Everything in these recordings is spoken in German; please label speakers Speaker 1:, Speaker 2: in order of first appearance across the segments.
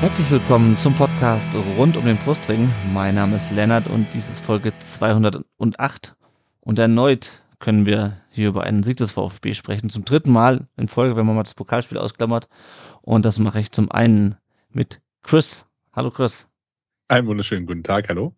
Speaker 1: Herzlich willkommen zum Podcast rund um den Brustring. Mein Name ist Lennart und dies ist Folge 208. Und erneut können wir hier über einen Sieg des VfB sprechen. Zum dritten Mal in Folge, wenn man mal das Pokalspiel ausklammert. Und das mache ich zum einen mit Chris. Hallo Chris.
Speaker 2: Einen wunderschönen guten Tag, hallo.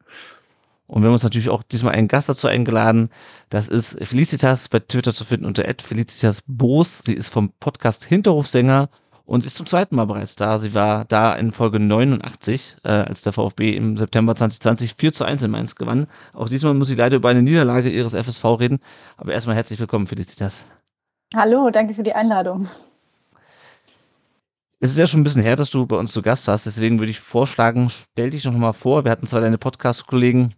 Speaker 1: Und wir haben uns natürlich auch diesmal einen Gast dazu eingeladen. Das ist Felicitas bei Twitter zu finden unter Felicitas Boos. Sie ist vom Podcast Hinterhofsänger und ist zum zweiten Mal bereits da. Sie war da in Folge 89, äh, als der VfB im September 2020 4 zu 1 in Mainz gewann. Auch diesmal muss sie leider über eine Niederlage ihres FSV reden. Aber erstmal herzlich willkommen, Felicitas.
Speaker 3: Hallo, danke für die Einladung.
Speaker 1: Es ist ja schon ein bisschen her, dass du bei uns zu Gast warst. Deswegen würde ich vorschlagen, stell dich noch mal vor. Wir hatten zwar deine Podcast-Kollegen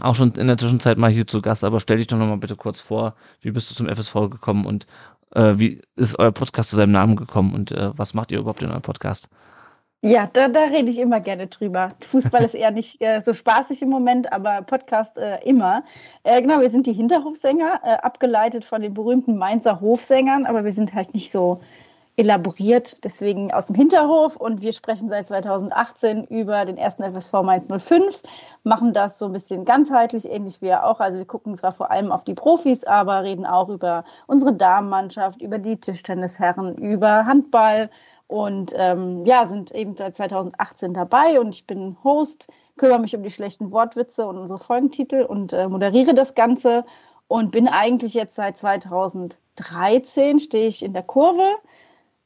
Speaker 1: auch schon in der Zwischenzeit mal hier zu Gast, aber stell dich doch noch mal bitte kurz vor. Wie bist du zum FSV gekommen und äh, wie ist euer Podcast zu seinem Namen gekommen und äh, was macht ihr überhaupt in eurem Podcast?
Speaker 3: Ja, da, da rede ich immer gerne drüber. Fußball ist eher nicht äh, so spaßig im Moment, aber Podcast äh, immer. Äh, genau, wir sind die Hinterhofsänger, äh, abgeleitet von den berühmten Mainzer Hofsängern, aber wir sind halt nicht so elaboriert, deswegen aus dem Hinterhof. Und wir sprechen seit 2018 über den ersten FSV Mainz 05, machen das so ein bisschen ganzheitlich, ähnlich wie er auch. Also wir gucken zwar vor allem auf die Profis, aber reden auch über unsere Damenmannschaft, über die Tischtennisherren, über Handball. Und ähm, ja, sind eben seit 2018 dabei. Und ich bin Host, kümmere mich um die schlechten Wortwitze und unsere Folgentitel und äh, moderiere das Ganze. Und bin eigentlich jetzt seit 2013 stehe ich in der Kurve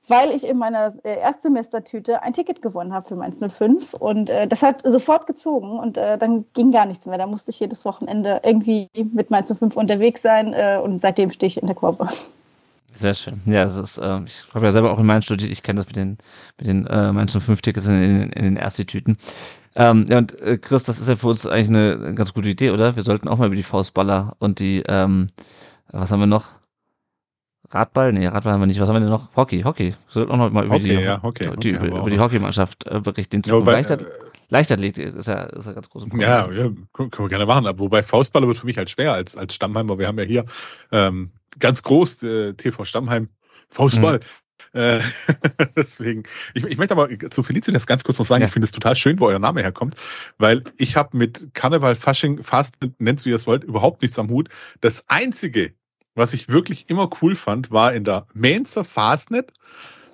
Speaker 3: weil ich in meiner äh, Erstsemestertüte ein Ticket gewonnen habe für Mainz 05 und äh, das hat sofort gezogen und äh, dann ging gar nichts mehr. Da musste ich jedes Wochenende irgendwie mit Mainz 05 unterwegs sein äh, und seitdem stehe ich in der Kurve.
Speaker 1: Sehr schön. Ja, es ist, äh, ich habe ja selber auch in Mainz studiert, ich kenne das mit den, mit den äh, Mainz 05 Tickets in, in, in den Ersttüten. Ähm, ja, und äh, Chris, das ist ja für uns eigentlich eine ganz gute Idee, oder? Wir sollten auch mal über die Faustballer und die, ähm, was haben wir noch? Radball? Nee, Radball haben wir nicht. Was haben wir denn noch? Hockey, Hockey. Sollten auch noch mal über
Speaker 2: Hockey,
Speaker 1: die,
Speaker 2: ja, Hockey,
Speaker 1: die,
Speaker 2: Hockey
Speaker 1: über, über die Hockeymannschaft äh, berichten.
Speaker 2: Ja, wobei,
Speaker 1: Leichtat
Speaker 2: äh,
Speaker 1: Leichtathletik ist ja, ist ja ganz groß.
Speaker 2: Ja, ja, können wir gerne machen. Aber wobei Faustballer wird für mich halt schwer als, als Stammheimer. Wir haben ja hier ähm, ganz groß äh, TV Stammheim Faustball. Äh, deswegen, ich, ich möchte aber zu Felicitas ganz kurz noch sagen,
Speaker 1: Ja.
Speaker 2: ich finde es total schön, wo euer Name herkommt, weil ich habe mit Karneval, Fasching, Fast, nennt wie ihr es wollt, überhaupt nichts am Hut. Das Einzige, was ich wirklich immer cool fand, war in der Mainzer Fastnet,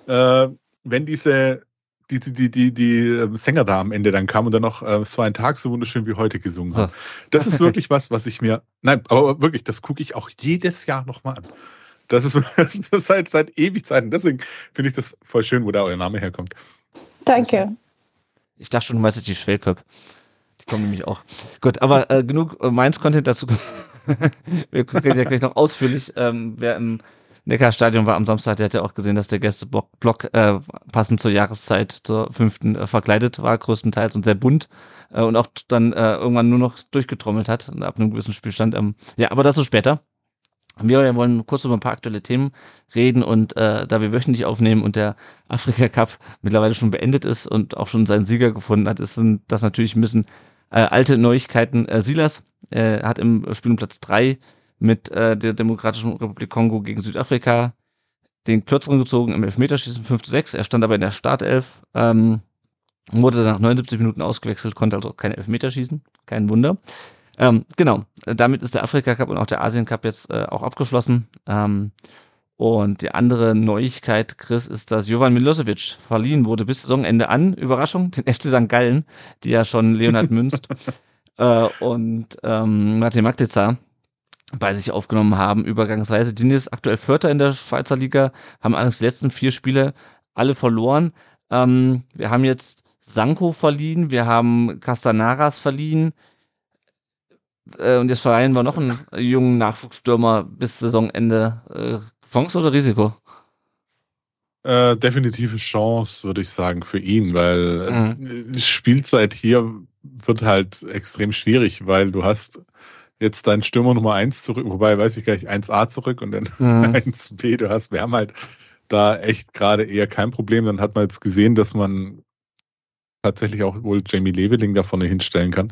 Speaker 2: äh, wenn diese die, die, die, die, die ähm, Sänger da am Ende dann kamen und dann noch äh, Es war ein Tag so wunderschön wie heute gesungen haben. Das ist wirklich was, was ich mir, nein, aber wirklich, das gucke ich auch jedes Jahr nochmal an. Das ist, das ist seit, seit Ewigzeiten. Deswegen finde ich das voll schön, wo da euer Name herkommt.
Speaker 3: Danke.
Speaker 1: Ich dachte schon, du meinst jetzt die Schwellköp. Die kommen nämlich auch. Gut, aber äh, genug äh, Mainz-Content dazu. Wir reden ja gleich noch ausführlich. Ähm, wer im Neckarstadion war am Samstag, der hat ja auch gesehen, dass der Gästeblock Block, äh, passend zur Jahreszeit, zur fünften, äh, verkleidet war, größtenteils und sehr bunt äh, und auch dann äh, irgendwann nur noch durchgetrommelt hat ab einem gewissen Spielstand. Ähm, ja, aber dazu später. Wir wollen kurz über ein paar aktuelle Themen reden und äh, da wir wöchentlich aufnehmen und der Afrika Cup mittlerweile schon beendet ist und auch schon seinen Sieger gefunden hat, ist das natürlich ein bisschen äh, alte Neuigkeiten. Äh, Silas äh, hat im Spiel um Platz drei mit äh, der Demokratischen Republik Kongo gegen Südafrika den kürzeren gezogen im Elfmeterschießen 5 zu 6. Er stand aber in der Startelf, ähm, wurde nach 79 Minuten ausgewechselt, konnte also keine Elfmeter schießen. Kein Wunder. Ähm, genau, damit ist der Afrika Cup und auch der Asien Cup jetzt äh, auch abgeschlossen. Ähm, und die andere Neuigkeit, Chris, ist, dass Jovan Milosevic verliehen wurde bis Saisonende an. Überraschung, den FC St. Gallen, die ja schon Leonhard Münst äh, und ähm, Martin Magdica bei sich aufgenommen haben, übergangsweise. Die sind jetzt aktuell Vierter in der Schweizer Liga, haben allerdings die letzten vier Spiele alle verloren. Ähm, wir haben jetzt Sanko verliehen, wir haben Castanaras verliehen, äh, und jetzt verleihen wir noch einen jungen Nachwuchsstürmer bis Saisonende. Chance oder Risiko?
Speaker 2: Äh, definitive Chance, würde ich sagen, für ihn, weil
Speaker 1: Mhm.
Speaker 2: Spielzeit hier wird halt extrem schwierig, weil du hast jetzt deinen Stürmer Nummer eins zurück, wobei weiß ich gar nicht, 1A zurück und dann
Speaker 1: Mhm.
Speaker 2: 1B. Du hast, wir haben halt da echt gerade eher kein Problem. Dann hat man jetzt gesehen, dass man tatsächlich auch wohl Jamie Leveling da vorne hinstellen kann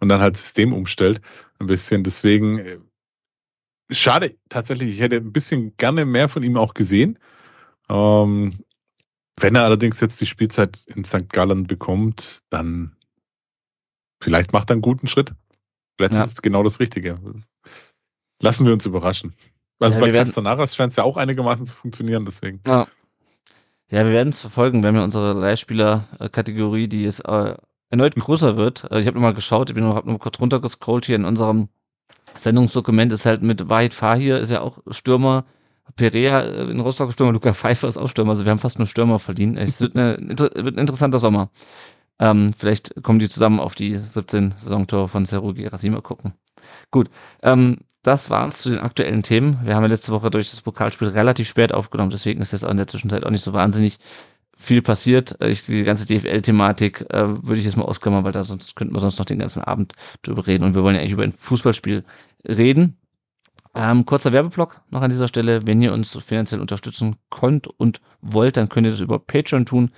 Speaker 2: und dann halt System umstellt. Ein bisschen. Deswegen, äh, schade, tatsächlich, ich hätte ein bisschen gerne mehr von ihm auch gesehen. Ähm, wenn er allerdings jetzt die Spielzeit in St. Gallen bekommt, dann vielleicht macht er einen guten Schritt. Vielleicht
Speaker 1: Ja.
Speaker 2: ist es genau das Richtige. Lassen wir uns überraschen. Also
Speaker 1: Ja,
Speaker 2: bei Castanaras scheint es ja auch einigermaßen zu funktionieren, deswegen.
Speaker 1: Ja. Ja, wir werden es verfolgen. Wir haben ja unsere Leihspieler-Kategorie, die jetzt äh, erneut größer wird. Äh, ich habe nochmal geschaut, ich bin noch, hab noch mal kurz runtergescrollt hier in unserem Sendungsdokument ist halt mit Wahid Fahir, ist ja auch Stürmer, Perea äh, in Rostock Stürmer, Luca Pfeiffer ist auch Stürmer, also wir haben fast nur Stürmer verliehen. Es wird, eine, wird ein interessanter Sommer. Ähm, vielleicht kommen die zusammen auf die 17 Saisontore von Seru Gerassi mal gucken. Gut, ähm, das war's zu den aktuellen Themen. Wir haben ja letzte Woche durch das Pokalspiel relativ spät aufgenommen, deswegen ist jetzt auch in der Zwischenzeit auch nicht so wahnsinnig viel passiert. Äh, Ich, die ganze DFL-Thematik äh, würde ich jetzt mal ausklammern, weil da sonst könnten wir sonst noch den ganzen Abend drüber reden und wir wollen ja eigentlich über ein Fußballspiel reden. Ähm, kurzer Werbeblock noch an dieser Stelle. Wenn ihr uns finanziell unterstützen könnt und wollt, dann könnt ihr das über Patreon tun.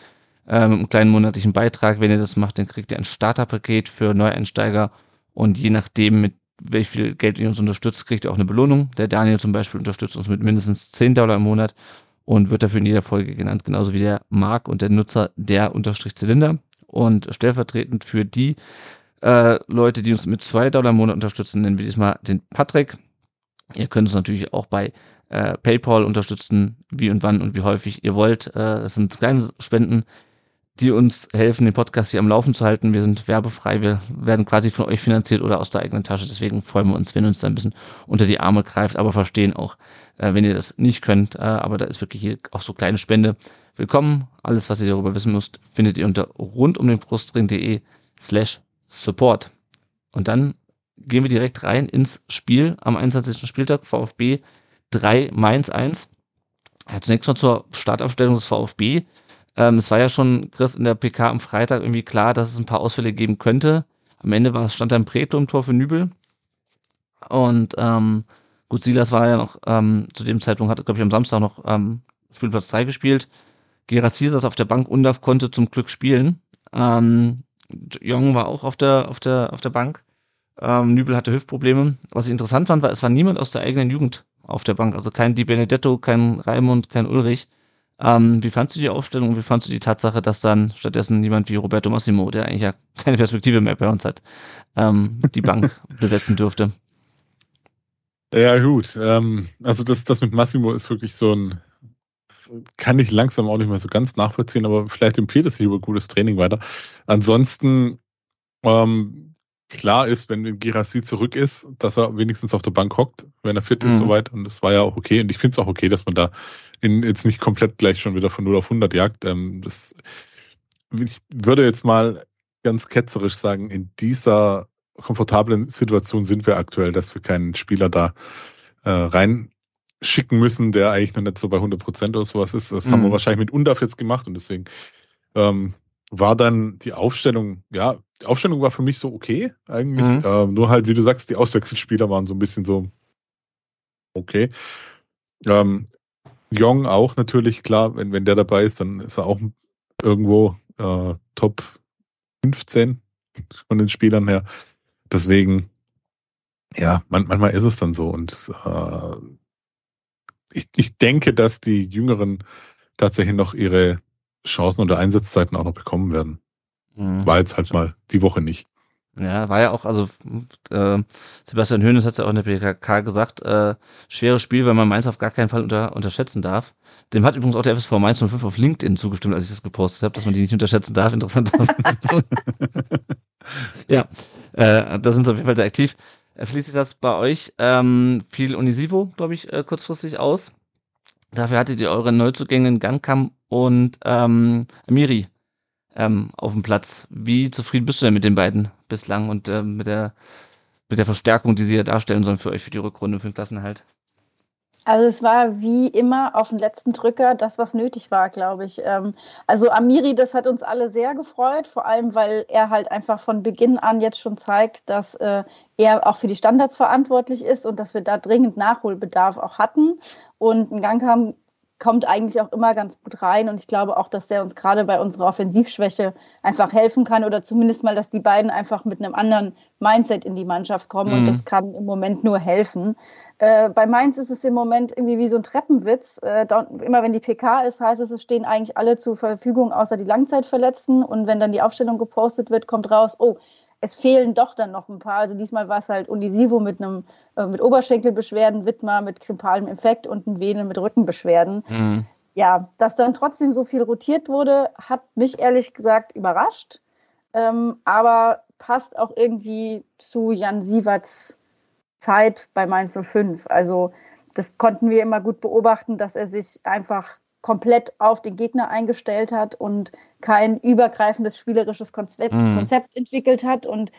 Speaker 1: Ähm, mit einem kleinen monatlichen Beitrag. Wenn ihr das macht, dann kriegt ihr ein Starterpaket für Neueinsteiger und je nachdem, mit wie viel Geld ihr uns unterstützt, kriegt ihr auch eine Belohnung. Der Daniel zum Beispiel unterstützt uns mit mindestens 10 Dollar im Monat und wird dafür in jeder Folge genannt, genauso wie der Mark und der Nutzer der Unterstrich Zylinder. Und stellvertretend für die äh, Leute, die uns mit 2 Dollar im Monat unterstützen, nennen wir diesmal den Patrick. Ihr könnt uns natürlich auch bei äh, PayPal unterstützen, wie und wann und wie häufig ihr wollt. Äh, das sind kleine Spenden, die uns helfen, den Podcast hier am Laufen zu halten. Wir sind werbefrei, wir werden quasi von euch finanziert oder aus der eigenen Tasche. Deswegen freuen wir uns, wenn ihr uns da ein bisschen unter die Arme greift, aber verstehen auch, äh, wenn ihr das nicht könnt. Äh, aber da ist wirklich hier auch so kleine Spende willkommen. Alles, was ihr darüber wissen müsst, findet ihr unter rundumdenbrustring.de slash support. Und dann gehen wir direkt rein ins Spiel am 21. Spieltag VfB 3 Mainz 1. Ja, zunächst mal zur Startaufstellung des VfB. Ähm, es war ja schon, Chris, in der PK am Freitag irgendwie klar, dass es ein paar Ausfälle geben könnte. Am Ende war, stand da ein Preto im Tor für Nübel. Und ähm, gut, Silas war ja noch, ähm, zu dem Zeitpunkt hatte, glaube ich, am Samstag noch ähm, Spielplatz 3 gespielt. Gerassi saß auf der Bank, Undaf konnte zum Glück spielen. Ähm, Jong war auch auf der, auf der, auf der Bank. Ähm, Nübel hatte Hüftprobleme. Was ich interessant fand, war, es war niemand aus der eigenen Jugend auf der Bank. Also kein Di Benedetto, kein Raimund, kein Ulrich. Ähm, wie fandst du die Aufstellung und wie fandst du die Tatsache, dass dann stattdessen jemand wie Roberto Massimo, der eigentlich ja keine Perspektive mehr bei uns hat, ähm, die Bank besetzen dürfte?
Speaker 2: Ja, gut. Ähm, also das, das mit Massimo ist wirklich so ein, kann ich langsam auch nicht mehr so ganz nachvollziehen, aber vielleicht empfiehlt es sich über gutes Training weiter. Ansonsten, ähm, klar ist, wenn Girassi zurück ist, dass er wenigstens auf der Bank hockt, wenn er fit ist
Speaker 1: Mhm.
Speaker 2: soweit. Und das war ja auch okay. Und ich finde es auch okay, dass man da in, jetzt nicht komplett gleich schon wieder von 0 auf 100 jagt. Ähm, das, ich würde jetzt mal ganz ketzerisch sagen, in dieser komfortablen Situation sind wir aktuell, dass wir keinen Spieler da äh, reinschicken müssen, der eigentlich noch nicht so bei 100 Prozent oder sowas ist. Das haben wir
Speaker 1: Mhm.
Speaker 2: wahrscheinlich mit Undaf jetzt gemacht und deswegen ähm, war dann die Aufstellung, ja, die Aufstellung war für mich so okay eigentlich.
Speaker 1: Mhm.
Speaker 2: Ähm, nur halt, wie du sagst, die Auswechselspieler waren so ein bisschen so okay. Ähm, Jong auch natürlich, klar, wenn, wenn der dabei ist, dann ist er auch irgendwo äh, Top 15 von den Spielern her. Deswegen, ja, man, manchmal ist es dann so. Und äh, ich, ich denke, dass die Jüngeren tatsächlich noch ihre Chancen oder Einsatzzeiten auch noch bekommen werden.
Speaker 1: Mhm.
Speaker 2: War jetzt halt mal die Woche nicht.
Speaker 1: Ja, war ja auch, also äh, Sebastian Höhnes hat es ja auch in der PKK gesagt, äh, schweres Spiel, weil man Mainz auf gar keinen Fall unter, unterschätzen darf. Dem hat übrigens auch der FSV Mainz 05 auf LinkedIn zugestimmt, als ich das gepostet habe, dass man die nicht unterschätzen darf. Interessanterweise. ja, äh, da sind sie auf jeden Fall sehr aktiv. Äh, Fließt sich das bei euch? Ähm, viel Unisivo, glaube ich, äh, kurzfristig aus. Dafür hattet ihr eure Neuzugänge Gangkam und ähm, Amiri ähm, auf dem Platz. Wie zufrieden bist du denn mit den beiden bislang und ähm, mit der mit der Verstärkung, die sie ja darstellen sollen für euch für die Rückrunde für den Klassenerhalt?
Speaker 3: Also es war wie immer auf den letzten Drücker das, was nötig war, glaube ich. Ähm, also Amiri, das hat uns alle sehr gefreut, vor allem weil er halt einfach von Beginn an jetzt schon zeigt, dass äh, er auch für die Standards verantwortlich ist und dass wir da dringend Nachholbedarf auch hatten. Und ein Gang haben kommt eigentlich auch immer ganz gut rein. Und ich glaube auch, dass der uns gerade bei unserer Offensivschwäche einfach helfen kann oder zumindest mal, dass die beiden einfach mit einem anderen Mindset in die Mannschaft kommen. Mhm. Und das kann im Moment nur helfen. Äh, bei Mainz ist es im Moment irgendwie wie so ein Treppenwitz. Äh, da, immer wenn die PK ist, heißt es, es stehen eigentlich alle zur Verfügung, außer die Langzeitverletzten. Und wenn dann die Aufstellung gepostet wird, kommt raus, oh, es fehlen doch dann noch ein paar. Also diesmal war es halt Unisivo mit einem äh, mit Oberschenkelbeschwerden, Wittmer mit krimpalem Infekt und ein Vene mit Rückenbeschwerden. Mhm. Ja, dass dann trotzdem so viel rotiert wurde, hat mich ehrlich gesagt überrascht. Ähm, aber passt auch irgendwie zu Jan Sieverts Zeit bei Mainz 05. Also das konnten wir immer gut beobachten, dass er sich einfach komplett auf den Gegner eingestellt hat und kein übergreifendes spielerisches Konzept, mhm. Konzept entwickelt hat. Und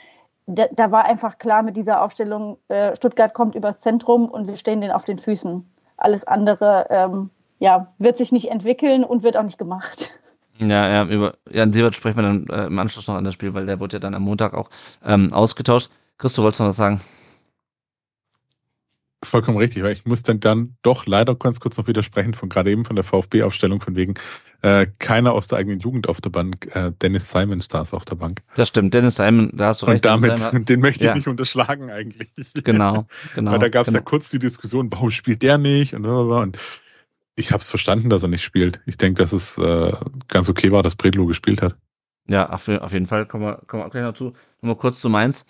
Speaker 3: da, da, war einfach klar mit dieser Aufstellung, äh, Stuttgart kommt übers Zentrum und wir stehen denen auf den Füßen. Alles andere ähm, ja, wird sich nicht entwickeln und wird auch nicht gemacht.
Speaker 1: Ja, ja, über Jan Siebert sprechen wir dann äh, im Anschluss noch an das Spiel, weil der wurde ja dann am Montag auch ähm, ausgetauscht. Christo, wolltest du noch was sagen?
Speaker 2: Vollkommen richtig, weil ich muss dann, dann doch leider ganz kurz noch widersprechen von gerade eben von der VfB-Aufstellung von wegen äh, keiner aus der eigenen Jugend auf der Bank. Äh, Dennis Simon saß auf der Bank.
Speaker 1: Das stimmt, Dennis Simon, da hast du recht.
Speaker 2: Und damit, hat, den möchte ich ja. nicht unterschlagen eigentlich.
Speaker 1: Genau, genau.
Speaker 2: Weil da gab es
Speaker 1: genau.
Speaker 2: ja kurz die Diskussion, warum spielt der nicht und, und ich habe es verstanden, dass er nicht spielt. Ich denke, dass es äh, ganz okay war, dass Bredlo gespielt hat.
Speaker 1: Ja, auf, auf jeden Fall kommen wir, kommen wir auch gleich noch zu. Nochmal kurz zu Mainz.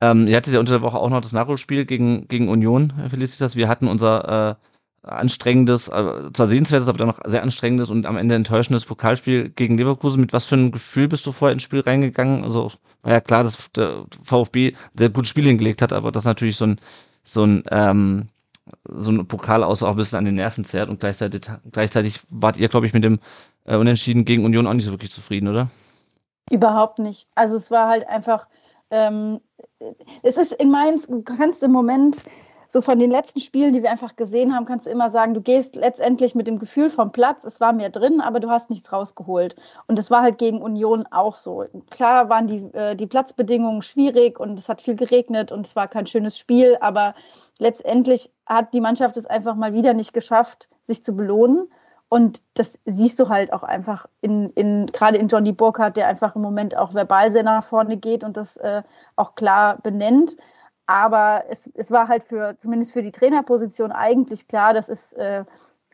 Speaker 1: Ähm, ihr hattet ja unter der Woche auch noch das Nachholspiel gegen, gegen Union, Felicitas. Wir hatten unser äh, anstrengendes, äh, zwar sehenswertes, aber dann noch sehr anstrengendes und am Ende enttäuschendes Pokalspiel gegen Leverkusen. Mit was für ein Gefühl bist du vorher ins Spiel reingegangen? Also war ja klar, dass der VfB sehr gutes Spiel hingelegt hat, aber das natürlich so ein, so ein, ähm, so ein Pokal aus auch ein bisschen an den Nerven zerrt und gleichzeitig, gleichzeitig wart ihr, glaube ich, mit dem äh, Unentschieden gegen Union auch nicht so wirklich zufrieden, oder?
Speaker 3: Überhaupt nicht. Also es war halt einfach, ähm, es ist in Mainz, du kannst im Moment so von den letzten Spielen, die wir einfach gesehen haben, kannst du immer sagen, du gehst letztendlich mit dem Gefühl vom Platz, es war mehr drin, aber du hast nichts rausgeholt. Und das war halt gegen Union auch so. Klar waren die, äh, die Platzbedingungen schwierig und es hat viel geregnet und es war kein schönes Spiel, aber letztendlich hat die Mannschaft es einfach mal wieder nicht geschafft, sich zu belohnen. Und das siehst du halt auch einfach in, in gerade in Johnny Burkhardt, der einfach im Moment auch verbal sehr nach vorne geht und das äh, auch klar benennt. Aber es, es war halt für, zumindest für die Trainerposition eigentlich klar, das ist äh,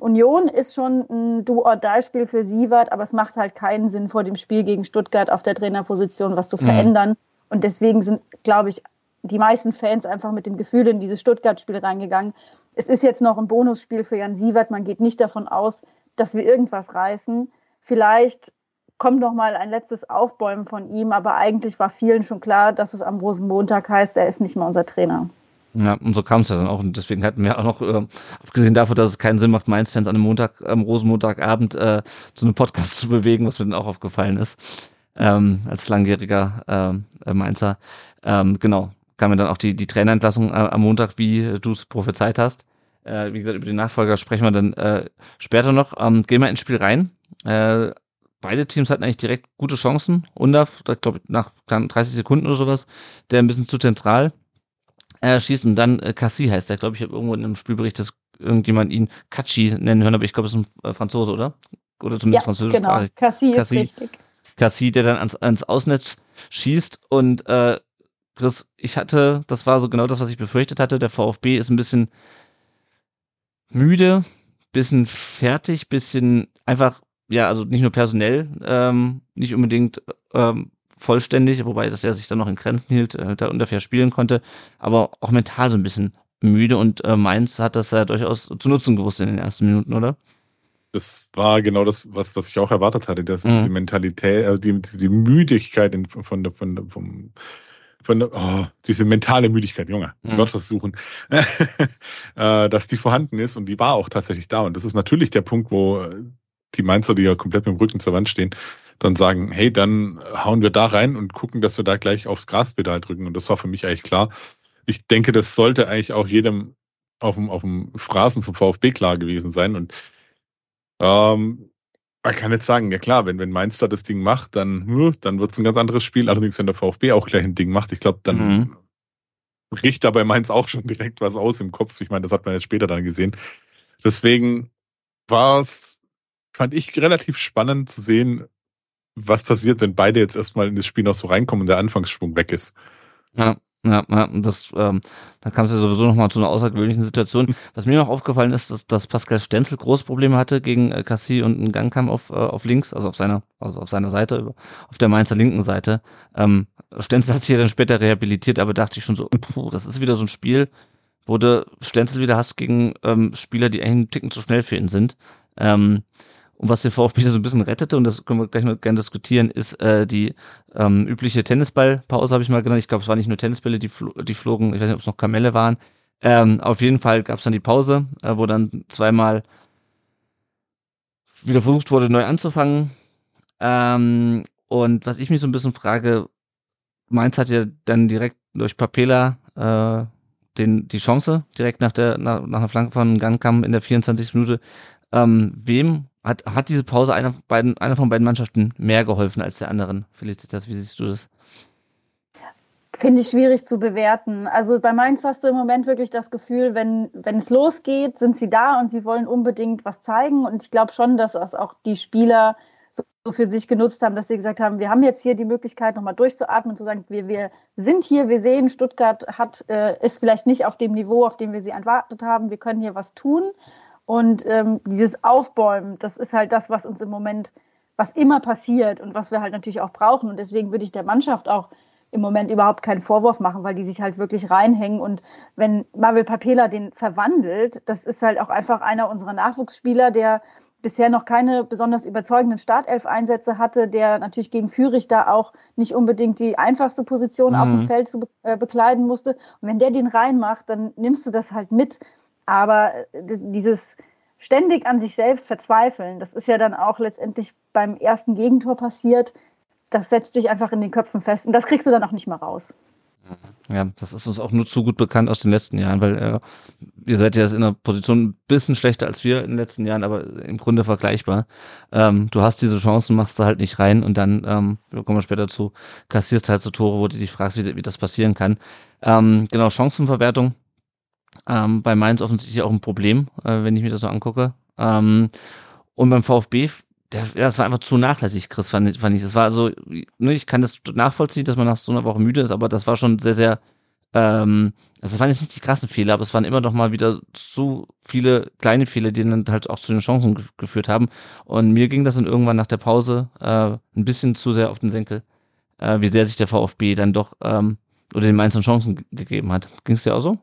Speaker 3: Union ist schon ein Do-or-Die-Spiel für Sievert, aber es macht halt keinen Sinn, vor dem Spiel gegen Stuttgart auf der Trainerposition was zu mhm. verändern. Mhm. Und deswegen sind, glaube ich, die meisten Fans einfach mit dem Gefühl in dieses Stuttgart-Spiel reingegangen. Es ist jetzt noch ein Bonusspiel für Jan Sievert. Man geht nicht davon aus, dass wir irgendwas reißen. Vielleicht kommt noch mal ein letztes Aufbäumen von ihm, aber eigentlich war vielen schon klar, dass es am Rosenmontag heißt, er ist nicht mehr unser Trainer.
Speaker 1: Ja, und so kam es ja dann auch. Und deswegen hatten wir auch noch, äh, abgesehen davon, dass es keinen Sinn macht, Mainz-Fans an einem Montag, am Rosenmontagabend äh, zu einem Podcast zu bewegen, was mir dann auch aufgefallen ist, ähm, als langjähriger äh, Mainzer. Ähm, genau, kam mir dann auch die, die Trainerentlassung äh, am Montag, wie du es prophezeit hast. Äh, wie gesagt, über den Nachfolger sprechen wir dann äh, später noch. Ähm, gehen wir ins Spiel rein. Äh, beide Teams hatten eigentlich direkt gute Chancen. Undaf, da glaube ich, nach 30 Sekunden oder sowas, der ein bisschen zu zentral äh, schießt. Und dann äh, Cassie heißt der, glaube ich, habe irgendwo in einem Spielbericht, dass irgendjemand ihn Kachi nennen hören, aber ich glaube, es ist ein äh, Franzose, oder? Oder zumindest ja, französisch.
Speaker 3: Genau, Cassie, Cassie ist richtig.
Speaker 1: Cassie, der dann ans, ans Ausnetz schießt und äh, Chris, ich hatte, das war so genau das, was ich befürchtet hatte. Der VfB ist ein bisschen müde, bisschen fertig, bisschen einfach, ja, also nicht nur personell, ähm, nicht unbedingt ähm, vollständig, wobei das er sich dann noch in Grenzen hielt, äh, da ungefähr spielen konnte, aber auch mental so ein bisschen müde und äh, Mainz hat das ja durchaus zu nutzen gewusst in den ersten Minuten, oder?
Speaker 2: Das war genau das, was, was ich auch erwartet hatte, dass mhm. diese Mentalität, also die, die Müdigkeit in, von, der, von, vom, von oh, diese mentale Müdigkeit, Junge, mhm. Gott versuchen, äh, dass die vorhanden ist und die war auch tatsächlich da. Und das ist natürlich der Punkt, wo die Mainzer, die ja komplett mit dem Rücken zur Wand stehen, dann sagen, hey, dann hauen wir da rein und gucken, dass wir da gleich aufs Graspedal drücken. Und das war für mich eigentlich klar. Ich denke, das sollte eigentlich auch jedem auf dem, auf dem Phrasen vom VfB klar gewesen sein. Und ähm, man kann jetzt sagen, ja klar, wenn, wenn Mainz da das Ding macht, dann, hm, dann wird es ein ganz anderes Spiel. Allerdings, wenn der VfB auch gleich ein Ding macht, ich glaube, dann mhm. bricht da bei Mainz auch schon direkt was aus im Kopf. Ich meine, das hat man jetzt später dann gesehen. Deswegen war es, fand ich relativ spannend zu sehen, was passiert, wenn beide jetzt erstmal in das Spiel noch so reinkommen und der Anfangsschwung weg ist.
Speaker 1: Ja. Ja, ja, das, ähm, da kam es ja sowieso nochmal zu einer außergewöhnlichen Situation. Was mir noch aufgefallen ist, dass, dass Pascal Stenzel große Probleme hatte gegen äh, Cassie und einen Gang kam auf, äh, auf links, also auf seiner, also auf seiner Seite, auf der Mainzer linken Seite. Ähm, Stenzel hat sich ja dann später rehabilitiert, aber dachte ich schon so, puh, das ist wieder so ein Spiel, wo du Stenzel wieder hast gegen ähm, Spieler, die eigentlich einen Ticken zu schnell für ihn sind. Ähm, und was den VfB so ein bisschen rettete, und das können wir gleich noch gerne diskutieren, ist äh, die ähm, übliche Tennisballpause, habe ich mal genannt. Ich glaube, es waren nicht nur Tennisbälle, die, fl die flogen, ich weiß nicht, ob es noch Kamelle waren. Ähm, auf jeden Fall gab es dann die Pause, äh, wo dann zweimal wieder versucht wurde, neu anzufangen. Ähm, und was ich mich so ein bisschen frage, Mainz hat ja dann direkt durch Papela äh, den, die Chance, direkt nach der nach, nach einer Flanke von Gankam in der 24. Minute. Ähm, wem hat, hat diese Pause einer, beiden, einer von beiden Mannschaften mehr geholfen als der anderen? Felicitas, wie siehst du das?
Speaker 3: Finde ich schwierig zu bewerten. Also bei Mainz hast du im Moment wirklich das Gefühl, wenn, wenn es losgeht, sind sie da und sie wollen unbedingt was zeigen. Und ich glaube schon, dass das auch die Spieler so, für sich genutzt haben, dass sie gesagt haben, wir haben jetzt hier die Möglichkeit, nochmal durchzuatmen und zu sagen, wir, wir sind hier, wir sehen, Stuttgart hat, äh, ist vielleicht nicht auf dem Niveau, auf dem wir sie erwartet haben, wir können hier was tun. Und ähm, dieses Aufbäumen, das ist halt das, was uns im Moment, was immer passiert und was wir halt natürlich auch brauchen. Und deswegen würde ich der Mannschaft auch im Moment überhaupt keinen Vorwurf machen, weil die sich halt wirklich reinhängen. Und wenn Marvel Papela den verwandelt, das ist halt auch einfach einer unserer Nachwuchsspieler, der bisher noch keine besonders überzeugenden Startelf-Einsätze hatte, der natürlich gegen Fürich da auch nicht unbedingt die einfachste Position mhm. auf dem mhm. Feld zu be äh, bekleiden musste. Und wenn der den reinmacht, dann nimmst du das halt mit. Aber äh, dieses ständig an sich selbst verzweifeln, das ist ja dann auch letztendlich beim ersten Gegentor passiert. Das setzt sich einfach in den Köpfen fest und das kriegst du dann auch nicht mehr raus.
Speaker 1: Ja, das ist uns auch nur zu gut bekannt aus den letzten Jahren, weil äh, ihr seid ja in einer Position ein bisschen schlechter als wir in den letzten Jahren, aber im Grunde vergleichbar. Ähm, du hast diese Chancen, machst du halt nicht rein und dann, ähm, wir kommen später zu, kassierst halt so Tore, wo du dich fragst, wie, wie das passieren kann. Ähm, genau, Chancenverwertung ähm, bei Mainz offensichtlich auch ein Problem, äh, wenn ich mir das so angucke. Ähm, und beim VfB, der, das war einfach zu nachlässig, Chris, fand ich. Fand ich. Das war so, ne, ich kann das nachvollziehen, dass man nach so einer Woche müde ist, aber das war schon sehr, sehr, ähm, also das waren jetzt nicht die krassen Fehler, aber es waren immer noch mal wieder zu viele kleine Fehler, die dann halt auch zu den Chancen ge geführt haben. Und mir ging das dann irgendwann nach der Pause äh, ein bisschen zu sehr auf den Senkel, äh, wie sehr sich der VfB dann doch ähm, oder den Mainz Chancen gegeben hat. Ging es dir auch so?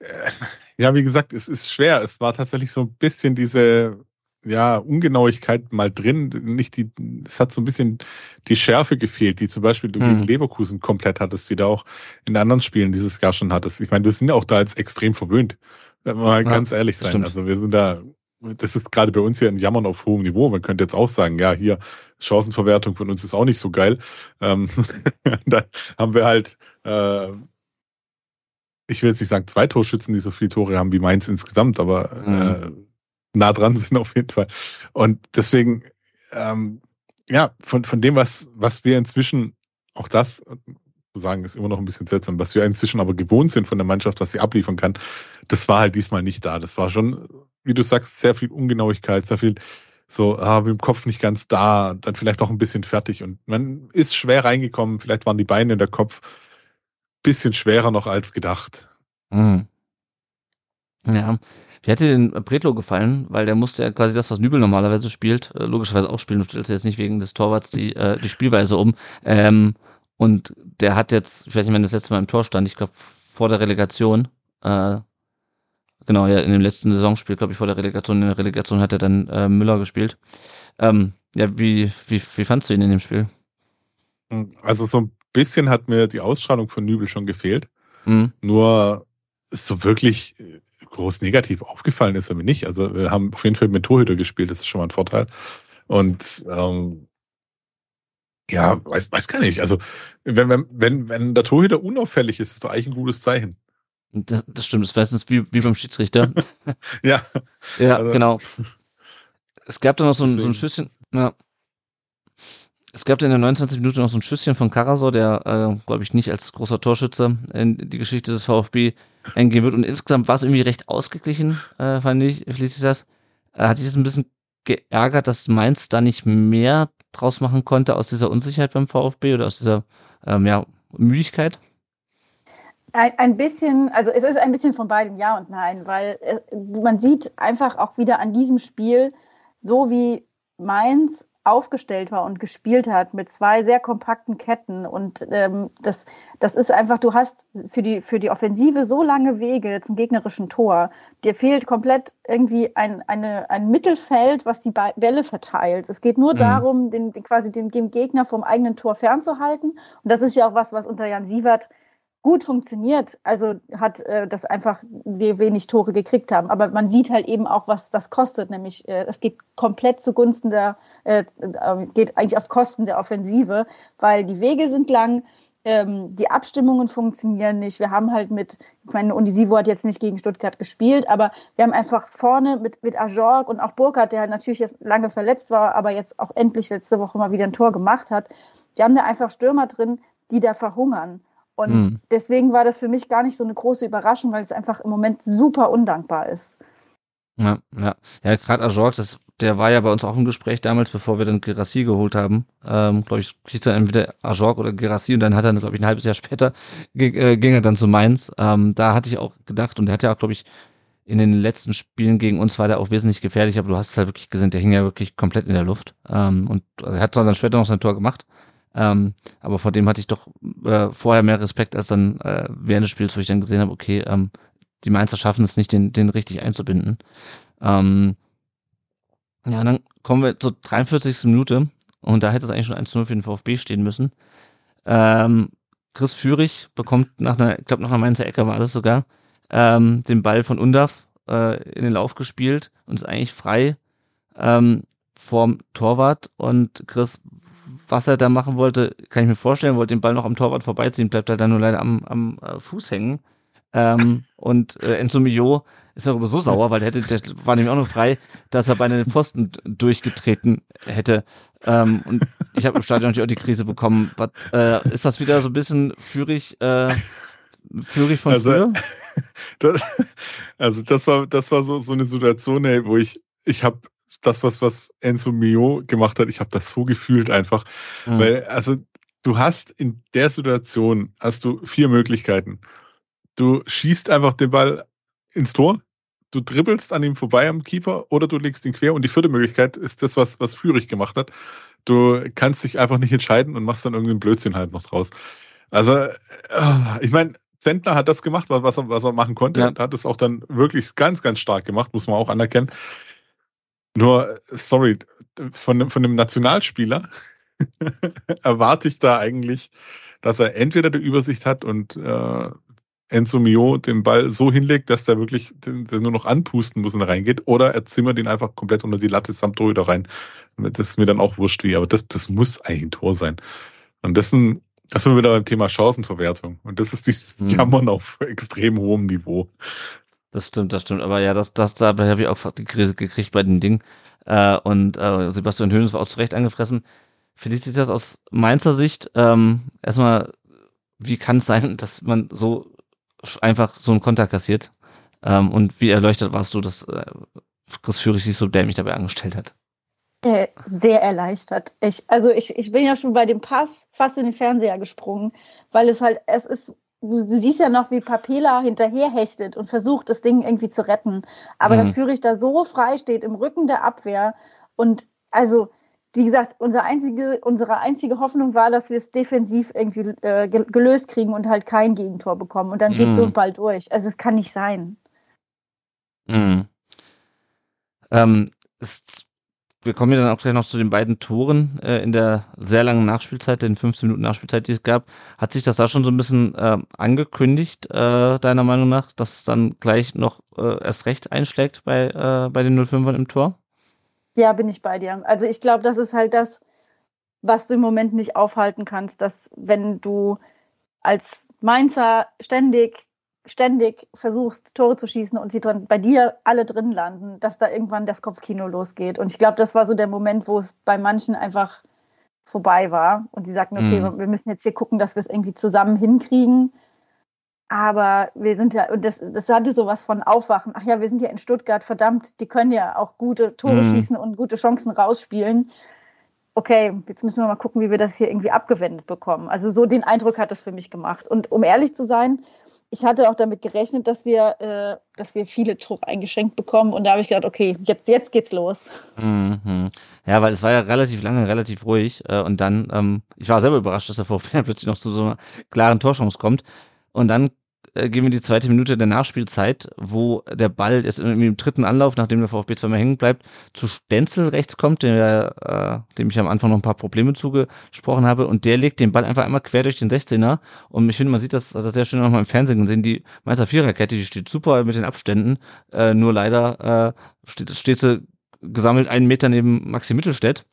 Speaker 2: Äh, ja, wie gesagt, es ist schwer. Es war tatsächlich so ein bisschen diese ja, Ungenauigkeit mal drin. Nicht die, es hat so ein bisschen die Schärfe gefehlt, die zum Beispiel du hm. gegen Leverkusen komplett hattest, die da auch in anderen Spielen dieses Jahr schon hattest. Ich meine, wir sind ja auch da jetzt extrem verwöhnt. Mal ja, ganz ehrlich sein. Stimmt. Also wir sind da, das ist gerade bei uns hier ein Jammern auf hohem Niveau. Man könnte jetzt auch sagen, ja, hier Chancenverwertung von uns ist auch nicht so geil. Ähm, da haben wir halt äh, ich will jetzt nicht sagen zwei Torschützen, die so viele Tore haben wie Mainz insgesamt, aber mhm. äh, nah dran sind auf jeden Fall. Und deswegen, ähm, ja, von, von dem, was, was wir inzwischen, auch das zu sagen, ist immer noch ein bisschen seltsam, was wir inzwischen aber gewohnt sind von der Mannschaft, was sie abliefern kann, das war halt diesmal nicht da. Das war schon, wie du sagst, sehr viel Ungenauigkeit, sehr viel so, ah, mit dem Kopf nicht ganz da, dann vielleicht auch ein bisschen fertig und man ist schwer reingekommen, vielleicht waren die Beine in der Kopf bisschen schwerer noch als gedacht. Mhm.
Speaker 1: Ja. Wie hat dir denn Bretlo gefallen? Weil der musste ja quasi das, was Nübel normalerweise spielt, äh, logischerweise auch spielen. Du stellst jetzt nicht wegen des Torwarts die, äh, die Spielweise um. Ähm, und der hat jetzt, ich weiß nicht, wenn das letzte Mal im Tor stand, ich glaube vor der Relegation, äh, genau, ja, in dem letzten Saisonspiel, glaube ich, vor der Relegation, in der Relegation hat er dann äh, Müller gespielt. Ähm, ja, wie, wie, wie fandst du ihn in dem Spiel?
Speaker 2: Also so ein bisschen hat mir die Ausstrahlung von Nübel schon gefehlt. Mhm. Nur so wirklich äh, groß negativ aufgefallen ist er mir nicht. Also wir haben auf jeden Fall mit Torhüter gespielt, das ist schon mal ein Vorteil. Und ähm, ja, weiß, weiß gar nicht. Also wenn, wenn, wenn, wenn der Torhüter unauffällig ist, ist doch eigentlich ein gutes Zeichen.
Speaker 1: Das, das stimmt, das ist meistens wie, wie beim Schiedsrichter.
Speaker 2: ja.
Speaker 1: Ja,
Speaker 2: Also-
Speaker 1: genau. Es gab dann noch so ein, so ein. Schüsschen, ja. Es gab in der 29 Minute noch so ein Schüsschen von Karasor, der, äh, glaube ich, nicht als großer Torschütze in die Geschichte des VfB eingehen wird. Und insgesamt war es irgendwie recht ausgeglichen, äh, fand ich, Felicitas. Äh, hat sich das ein bisschen geärgert, dass Mainz da nicht mehr draus machen konnte aus dieser Unsicherheit beim VfB oder aus dieser, ähm, ja, Müdigkeit?
Speaker 3: Ein, ein bisschen, also es ist ein bisschen von beidem Ja und Nein, weil äh, man sieht einfach auch wieder an diesem Spiel, so wie Mainz aufgestellt war und gespielt hat mit zwei sehr kompakten Ketten und ähm, das, das ist einfach, du hast für die, für die Offensive so lange Wege zum gegnerischen Tor. Dir fehlt komplett irgendwie ein, eine, ein Mittelfeld, was die Bälle verteilt. Es geht nur
Speaker 1: Mhm.
Speaker 3: darum, den, den, quasi den, den Gegner vom eigenen Tor fernzuhalten und das ist ja auch was, was unter Jan Sievert gut funktioniert. Also hat äh, das einfach wir wenig Tore gekriegt haben. Aber man sieht halt eben auch, was das kostet. Nämlich, äh, es geht komplett zugunsten der, äh, äh, geht eigentlich auf Kosten der Offensive, weil die Wege sind lang. Ähm, die Abstimmungen funktionieren nicht. Wir haben halt mit, ich meine, Undisivo hat jetzt nicht gegen Stuttgart gespielt, aber wir haben einfach vorne mit, mit Ajorg und auch Burkhardt, der natürlich jetzt lange verletzt war, aber jetzt auch endlich letzte Woche mal wieder ein Tor gemacht hat. Wir haben da einfach Stürmer drin, die da verhungern. Und
Speaker 1: Hm.
Speaker 3: deswegen war das für mich gar nicht so eine große Überraschung, weil es einfach im Moment super undankbar ist.
Speaker 1: Ja, ja. Ja, gerade Ajorg, das, der war ja bei uns auch im Gespräch damals, bevor wir dann Gerassi geholt haben. Ähm, glaube ich, kriegt er entweder Ajorg oder Gerassi und dann hat er, glaube ich, ein halbes Jahr später äh, ging er dann zu Mainz. Ähm, da hatte ich auch gedacht und der hat ja auch, glaube ich, in den letzten Spielen gegen uns war der auch wesentlich gefährlich, aber du hast es halt wirklich gesehen, der hing ja wirklich komplett in der Luft. Ähm, und er hat zwar dann später noch sein Tor gemacht, ähm, aber vor dem hatte ich doch äh, vorher mehr Respekt als dann äh, während des Spiels, wo ich dann gesehen habe, okay, ähm, die Mainzer schaffen es nicht, den, den richtig einzubinden. Ähm, ja, dann kommen wir zur 43. Minute und da hätte es eigentlich schon 1-0 für den VfB stehen müssen. Ähm, Chris Führig bekommt nach einer, ich glaube nach einer Mainzer Ecke war das sogar, ähm, den Ball von Undaf äh, in den Lauf gespielt und ist eigentlich frei ähm, vorm Torwart und Chris, was er da machen wollte, kann ich mir vorstellen, wollte den Ball noch am Torwart vorbeiziehen, bleibt halt dann nur leider am, am äh, Fuß hängen. Ähm, und äh, Enzo Mio ist darüber so sauer, weil der hätte, der war nämlich auch noch frei, dass er bei den Pfosten durchgetreten hätte. Ähm, und ich habe im Stadion natürlich auch die Krise bekommen. Was, äh, ist das wieder so ein bisschen führig, äh, führig von
Speaker 2: Also,
Speaker 1: früher?
Speaker 2: Das, also das war, das war so, so eine Situation, ey, wo ich, ich habe das, was, was Enzo Mio gemacht hat, ich habe das so gefühlt einfach.
Speaker 1: Mhm.
Speaker 2: Weil, also, du hast in der Situation, hast du vier Möglichkeiten. Du schießt einfach den Ball ins Tor, du dribbelst an ihm vorbei am Keeper oder du legst ihn quer. Und die vierte Möglichkeit ist das, was, was Führig gemacht hat. Du kannst dich einfach nicht entscheiden und machst dann irgendeinen Blödsinn halt noch draus. Also, äh, ich meine, Zentner hat das gemacht, was, er, was er machen konnte.
Speaker 1: Ja.
Speaker 2: Und hat es auch dann wirklich ganz, ganz stark gemacht, muss man auch anerkennen. Nur, sorry, von, dem- von dem Nationalspieler erwarte ich da eigentlich, dass er entweder die Übersicht hat und äh, Enzo Mio den Ball so hinlegt, dass der wirklich der nur noch anpusten muss und reingeht, oder er zimmert ihn einfach komplett unter die Latte samt Torhüter rein. Das ist mir dann auch wurscht wie, aber das, das muss eigentlich ein Tor sein. Und das sind, das sind wir wieder beim Thema Chancenverwertung. Und das ist dieses
Speaker 1: Hm.
Speaker 2: Jammern auf extrem hohem Niveau.
Speaker 1: Das stimmt, das stimmt. Aber ja, das, das, da habe ich auch die Krise gekriegt bei dem Ding. Äh, und äh, Sebastian Höhnes war auch zu Recht angefressen. Felicitas aus Mainzer Sicht, ähm, erstmal, wie kann es sein, dass man so einfach so einen Konter kassiert? Ähm, und wie erleuchtet warst du, dass äh, Chris Führig sich so dämlich dabei angestellt hat?
Speaker 3: Äh, sehr erleichtert. Ich, also ich, ich bin ja schon bei dem Pass fast in den Fernseher gesprungen, weil es halt, es ist, du, du siehst ja noch, wie Papela hinterher hechtet und versucht, das Ding irgendwie zu retten. Aber
Speaker 1: Mhm.
Speaker 3: dass Führig da so frei steht im Rücken der Abwehr und also, wie gesagt, unsere einzige, unsere einzige Hoffnung war, dass wir es defensiv irgendwie äh, ge- gelöst kriegen und halt kein Gegentor bekommen. Und dann geht
Speaker 1: Mhm.
Speaker 3: so Ball durch. Also es kann nicht sein.
Speaker 1: Mhm. Ähm, es, wir kommen ja dann auch gleich noch zu den beiden Toren äh, in der sehr langen Nachspielzeit, den 15 Minuten Nachspielzeit, die es gab. Hat sich das da schon so ein bisschen äh, angekündigt, äh, deiner Meinung nach, dass es dann gleich noch äh, erst recht einschlägt bei, äh, bei den 05ern im Tor?
Speaker 3: Ja, bin ich bei dir. Also ich glaube, das ist halt das, was du im Moment nicht aufhalten kannst, dass wenn du als Mainzer ständig ständig versuchst, Tore zu schießen und sie drin, bei dir alle drin landen, dass da irgendwann das Kopfkino losgeht. Und ich glaube, das war so der Moment, wo es bei manchen einfach vorbei war und sie sagten, okay,
Speaker 1: Mhm.
Speaker 3: wir müssen jetzt hier gucken, dass wir es irgendwie zusammen hinkriegen. Aber wir sind ja, und das, das hatte sowas von Aufwachen. Ach ja, wir sind ja in Stuttgart, verdammt, die können ja auch gute Tore
Speaker 1: Mhm.
Speaker 3: schießen und gute Chancen rausspielen. Okay, jetzt müssen wir mal gucken, wie wir das hier irgendwie abgewendet bekommen. Also so den Eindruck hat das für mich gemacht. Und um ehrlich zu sein, ich hatte auch damit gerechnet, dass wir, äh, dass wir viele Tore eingeschenkt bekommen. Und da habe ich gedacht, okay, jetzt, jetzt geht's los.
Speaker 1: Mhm. Ja, weil es war ja relativ lange, relativ ruhig. Äh, und dann, ähm, ich war selber überrascht, dass der VfB plötzlich noch zu so einer klaren Torchance kommt. Und dann äh, gehen wir die zweite Minute der Nachspielzeit, wo der Ball irgendwie im dritten Anlauf, nachdem der VfB zweimal hängen bleibt, zu Stenzel rechts kommt, der, äh, dem ich am Anfang noch ein paar Probleme zugesprochen habe. Und der legt den Ball einfach einmal quer durch den 16er. Und ich finde, man sieht das, das sehr schön nochmal im Fernsehen gesehen. Die Meister Viererkette, die steht super mit den Abständen. Äh, nur leider äh, steht, steht sie gesammelt einen Meter neben Maxi Mittelstädt.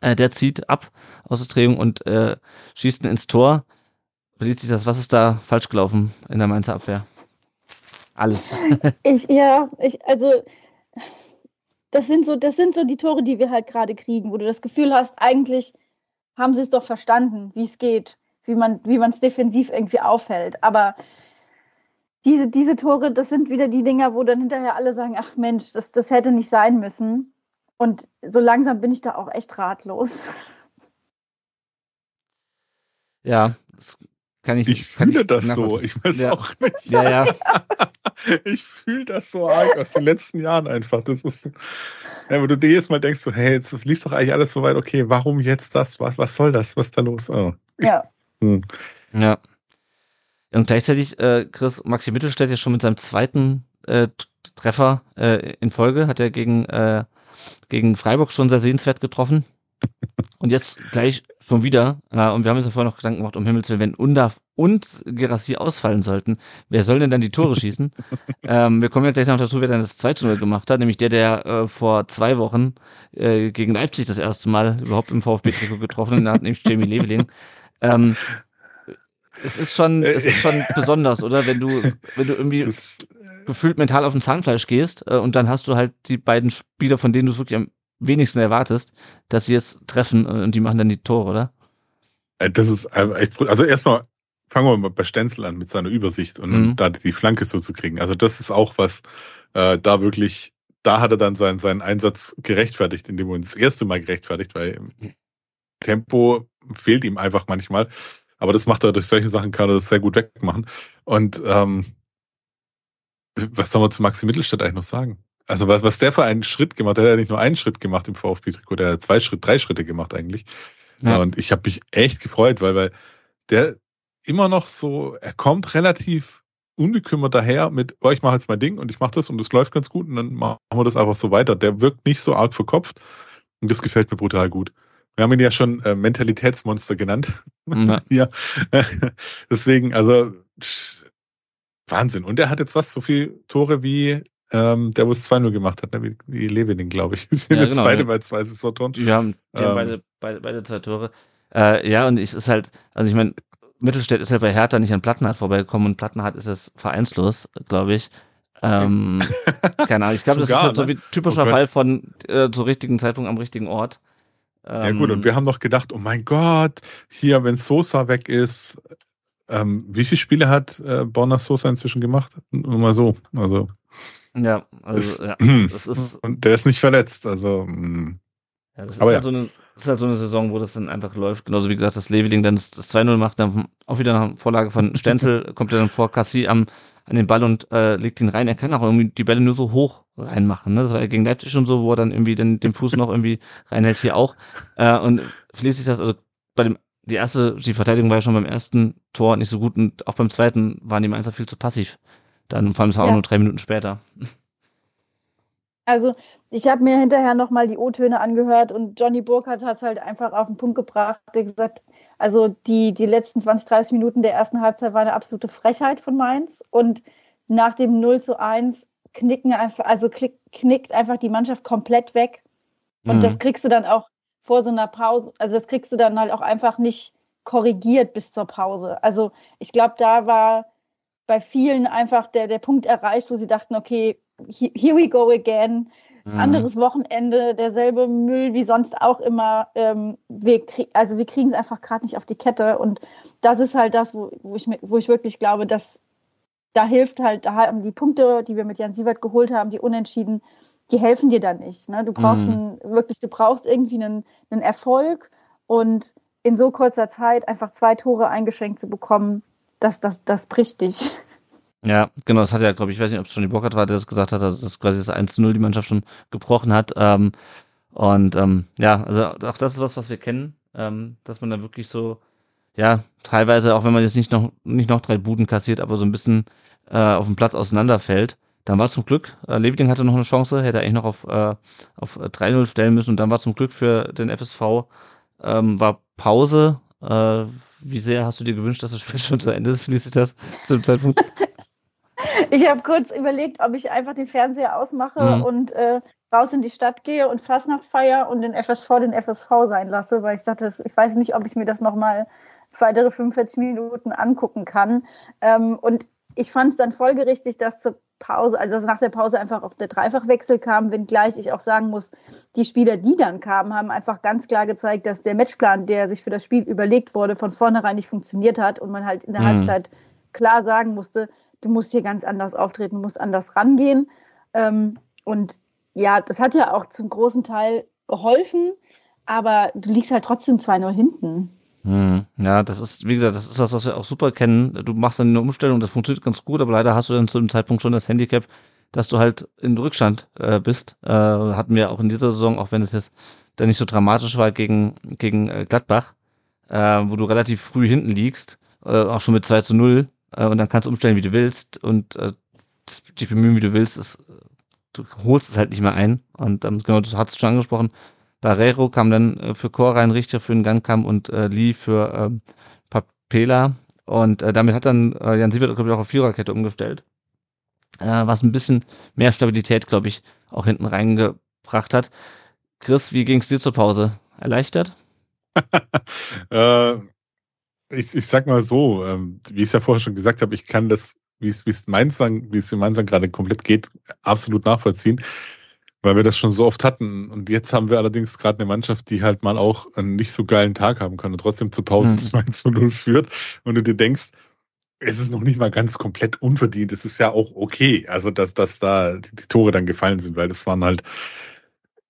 Speaker 1: Äh, der zieht ab aus der Drehung und äh, schießt ihn ins Tor. Verliert sich das, was ist da falsch gelaufen in der Mainzer Abwehr? Alles.
Speaker 3: Ich, ja, ich, also, das sind so, das sind so die Tore, die wir halt gerade kriegen, wo du das Gefühl hast, eigentlich haben sie es doch verstanden, wie es geht, wie man, es defensiv irgendwie aufhält. Aber diese, diese Tore, das sind wieder die Dinger, wo dann hinterher alle sagen, ach Mensch, das, das hätte nicht sein müssen. Und so langsam bin ich da auch echt ratlos.
Speaker 1: Ja, das kann ich.
Speaker 2: Ich
Speaker 1: kann
Speaker 2: fühle das so. Ich weiß
Speaker 1: Ja.
Speaker 2: auch nicht.
Speaker 1: Ja, ja.
Speaker 2: Ich fühle das so arg aus den letzten Jahren einfach. Das ist, ja, wo du dir jedes Mal denkst, so, hey, jetzt das lief doch eigentlich alles so weit, okay, warum jetzt das? Was, was soll das? Was ist da los? Oh.
Speaker 3: Ja.
Speaker 2: Hm.
Speaker 1: Ja. Und gleichzeitig, äh, Chris, Maxi Mittelstädt ja schon mit seinem zweiten äh, Treffer äh, in Folge, hat er gegen, äh, gegen Freiburg schon sehr sehenswert getroffen. Und jetzt gleich schon wieder. Äh, und wir haben uns ja vorher noch Gedanken gemacht, um Himmels Willen, wenn Undaf und Gerassi ausfallen sollten, wer soll denn dann die Tore schießen? ähm, wir kommen ja gleich noch dazu, wer dann das 2 zu 0 gemacht hat, nämlich der, der äh, vor zwei Wochen äh, gegen Leipzig das erste Mal überhaupt im VfB-Trikot getroffen hat, nämlich Jamie Leveling. Ähm, es ist schon, es ist schon besonders, oder? Wenn du, wenn du irgendwie
Speaker 2: Das,
Speaker 1: gefühlt mental auf den Zahnfleisch gehst äh, und dann hast du halt die beiden Spieler, von denen du es wirklich am wenigsten erwartest, dass sie jetzt treffen und die machen dann die Tore, oder?
Speaker 2: äh, das ist also erstmal fangen wir mal bei Stenzel an mit seiner Übersicht und
Speaker 1: Mhm.
Speaker 2: da die Flanke so zu kriegen. Also das ist auch was, äh, da wirklich, da hat er dann seinen, seinen Einsatz gerechtfertigt, indem er ihn das erste Mal gerechtfertigt, weil Tempo fehlt ihm einfach manchmal. Aber das macht er durch solche Sachen, kann er das sehr gut wegmachen. Und ähm, was soll man zu Maxi Mittelstadt eigentlich noch sagen? Also was, was der für einen Schritt gemacht hat, der hat ja nicht nur einen Schritt gemacht im VfB-Trikot, der hat zwei Schritt, drei Schritte gemacht eigentlich.
Speaker 1: Ja.
Speaker 2: Und ich habe mich echt gefreut, weil, weil der immer noch so, er kommt relativ unbekümmert daher mit, oh, ich mache jetzt mein Ding und ich mache das und es läuft ganz gut und dann machen wir das einfach so weiter. Der wirkt nicht so arg verkopft und das gefällt mir brutal gut. Wir haben ihn ja schon äh, Mentalitätsmonster genannt.
Speaker 1: Ja.
Speaker 2: ja. Deswegen, also Wahnsinn. Und er hat jetzt was, so viel Tore wie ähm, der, wo es 2-0 gemacht hat, ne? wie Levening, glaube ich. Wir sind
Speaker 1: Ja,
Speaker 2: jetzt
Speaker 1: genau,
Speaker 2: beide
Speaker 1: ja.
Speaker 2: bei zwei Saisontoren.
Speaker 1: Die haben, die haben
Speaker 2: Ähm.
Speaker 1: beide, beide, beide zwei Tore. Äh, ja, und es ist halt, also ich meine, Mittelstädt ist ja bei Hertha nicht an Plattenhardt vorbeigekommen und Plattenhardt ist jetzt vereinslos, glaube ich. Ähm, keine Ahnung, ich glaube, das ist halt so
Speaker 2: ne?
Speaker 1: wie typischer
Speaker 2: Oh.
Speaker 1: Fall von äh, zur richtigen Zeitpunkt am richtigen Ort.
Speaker 2: Ja gut,
Speaker 1: Ähm,
Speaker 2: und wir haben noch gedacht, oh mein Gott, hier, wenn Sosa weg ist, ähm, wie viele Spiele hat äh, Borna Sosa inzwischen gemacht? Nur mal so. Also,
Speaker 1: Ja,
Speaker 2: ist,
Speaker 1: also ja, das ist,
Speaker 2: und der ist nicht verletzt, also mm,
Speaker 1: ja, das ist halt
Speaker 2: ja.
Speaker 1: so eine, das ist halt so eine Saison, wo das dann einfach läuft. Genauso wie gesagt, das Leveling dann das, das 2-0 macht, dann auch wieder nach Vorlage von Stenzel, kommt er dann vor Cassie am, an den Ball und äh, legt ihn rein. Er kann auch irgendwie die Bälle nur so hoch reinmachen. Ne? Das war ja gegen Leipzig schon so, wo er dann irgendwie den, den Fuß noch irgendwie reinhält, hier auch. Äh, und fließt sich das, also bei dem, die erste, die Verteidigung war ja schon beim ersten Tor nicht so gut und auch beim zweiten waren die Mainzer viel zu passiv. Dann, vor allem, es war auch
Speaker 3: Ja.
Speaker 1: nur drei Minuten später.
Speaker 3: Also ich habe mir hinterher nochmal die O-Töne angehört und Johnny Burkhardt hat es halt einfach auf den Punkt gebracht. Er hat gesagt, also die, die letzten 20, 30 Minuten der ersten Halbzeit war eine absolute Frechheit von Mainz und nach dem 0 zu 1 knicken einfach, also klick, knickt einfach die Mannschaft komplett weg. Und
Speaker 1: Mhm.
Speaker 3: das kriegst du dann auch vor so einer Pause, also das kriegst du dann halt auch einfach nicht korrigiert bis zur Pause. Also ich glaube, da war bei vielen einfach der, der Punkt erreicht, wo sie dachten, okay, here we go again. Mhm. Anderes Wochenende, derselbe Müll wie sonst auch immer. Ähm, wir krieg, also wir kriegen es einfach gerade nicht auf die Kette. Und das ist halt das, wo, wo, ich, wo ich wirklich glaube, dass da hilft halt, da haben die Punkte, die wir mit Jan Sievert geholt haben, die Unentschieden, die helfen dir dann nicht. Ne? Du brauchst mhm. einen, wirklich, du brauchst irgendwie einen, einen Erfolg und in so kurzer Zeit einfach zwei Tore eingeschränkt zu bekommen, das, das, das bricht dich.
Speaker 1: Ja, genau, das hat ja, glaube ich, ich weiß nicht, ob es schon die Bockert war, der das gesagt hat, dass das quasi das 1-0 die Mannschaft schon gebrochen hat. Ähm, und ähm, ja, also auch das ist was, was wir kennen, ähm, dass man da wirklich so, ja, teilweise, auch wenn man jetzt nicht noch, nicht noch drei Buden kassiert, aber so ein bisschen äh, auf dem Platz auseinanderfällt. Dann war zum Glück, äh, Leveling hatte noch eine Chance, hätte eigentlich noch auf, äh, auf 3-0 stellen müssen und dann war zum Glück für den FSV, ähm, war Pause. Äh, wie sehr hast du dir gewünscht, dass das Spiel schon zu Ende ist, Felicitas, zu dem Zeitpunkt?
Speaker 3: Ich habe kurz überlegt, ob ich einfach den Fernseher ausmache mhm. und äh, raus in die Stadt gehe und Fastnacht feier und den FSV den FSV sein lasse, weil ich dachte, ich weiß nicht, ob ich mir das nochmal weitere 45 Minuten angucken kann. Ähm, und ich fand es dann folgerichtig, dass zur Pause, also dass nach der Pause einfach auch der Dreifachwechsel kam, wenngleich ich auch sagen muss, die Spieler, die dann kamen, haben einfach ganz klar gezeigt, dass der Matchplan, der sich für das Spiel überlegt wurde, von vornherein nicht funktioniert hat und man halt in der mhm. Halbzeit klar sagen musste, du musst hier ganz anders auftreten, musst anders rangehen. Ähm, und ja, das hat ja auch zum großen Teil geholfen, aber du liegst halt trotzdem 2-0 hinten.
Speaker 1: Hm, ja, das ist, wie gesagt, das ist was, was wir auch super kennen. Du machst dann eine Umstellung, das funktioniert ganz gut, aber leider hast du dann zu dem Zeitpunkt schon das Handicap, dass du halt in Rückstand äh, bist. Äh, hatten wir auch in dieser Saison, auch wenn es jetzt dann nicht so dramatisch war gegen, gegen äh, Gladbach, äh, wo du relativ früh hinten liegst, äh, auch schon mit 2 zu 0, äh, und dann kannst du umstellen, wie du willst und dich bemühen, wie du willst. Ist, du holst es halt nicht mehr ein. Und ähm, genau, du hast es schon angesprochen, Barrero kam dann äh, für Chor rein, Richter für den Gangkamm und äh, Lee für ähm, Papela. Und äh, damit hat dann äh, Jan Sievert, glaube ich, auch auf Viererkette umgestellt. Äh, was ein bisschen mehr Stabilität, glaube ich, auch hinten reingebracht hat. Chris, wie ging es dir zur Pause? Erleichtert?
Speaker 2: äh, ich, ich sag mal so, ähm, wie ich es ja vorher schon gesagt habe, ich kann das, wie es, Mainz, wie es in Mainz gerade komplett geht, absolut nachvollziehen weil wir das schon so oft hatten. Und jetzt haben wir allerdings gerade eine Mannschaft, die halt mal auch einen nicht so geilen Tag haben kann und trotzdem zur Pause mhm. 2 zu 0 führt. Und du dir denkst, es ist noch nicht mal ganz komplett unverdient. Es ist ja auch okay, also dass, dass da die, Tore dann gefallen sind, weil das waren halt,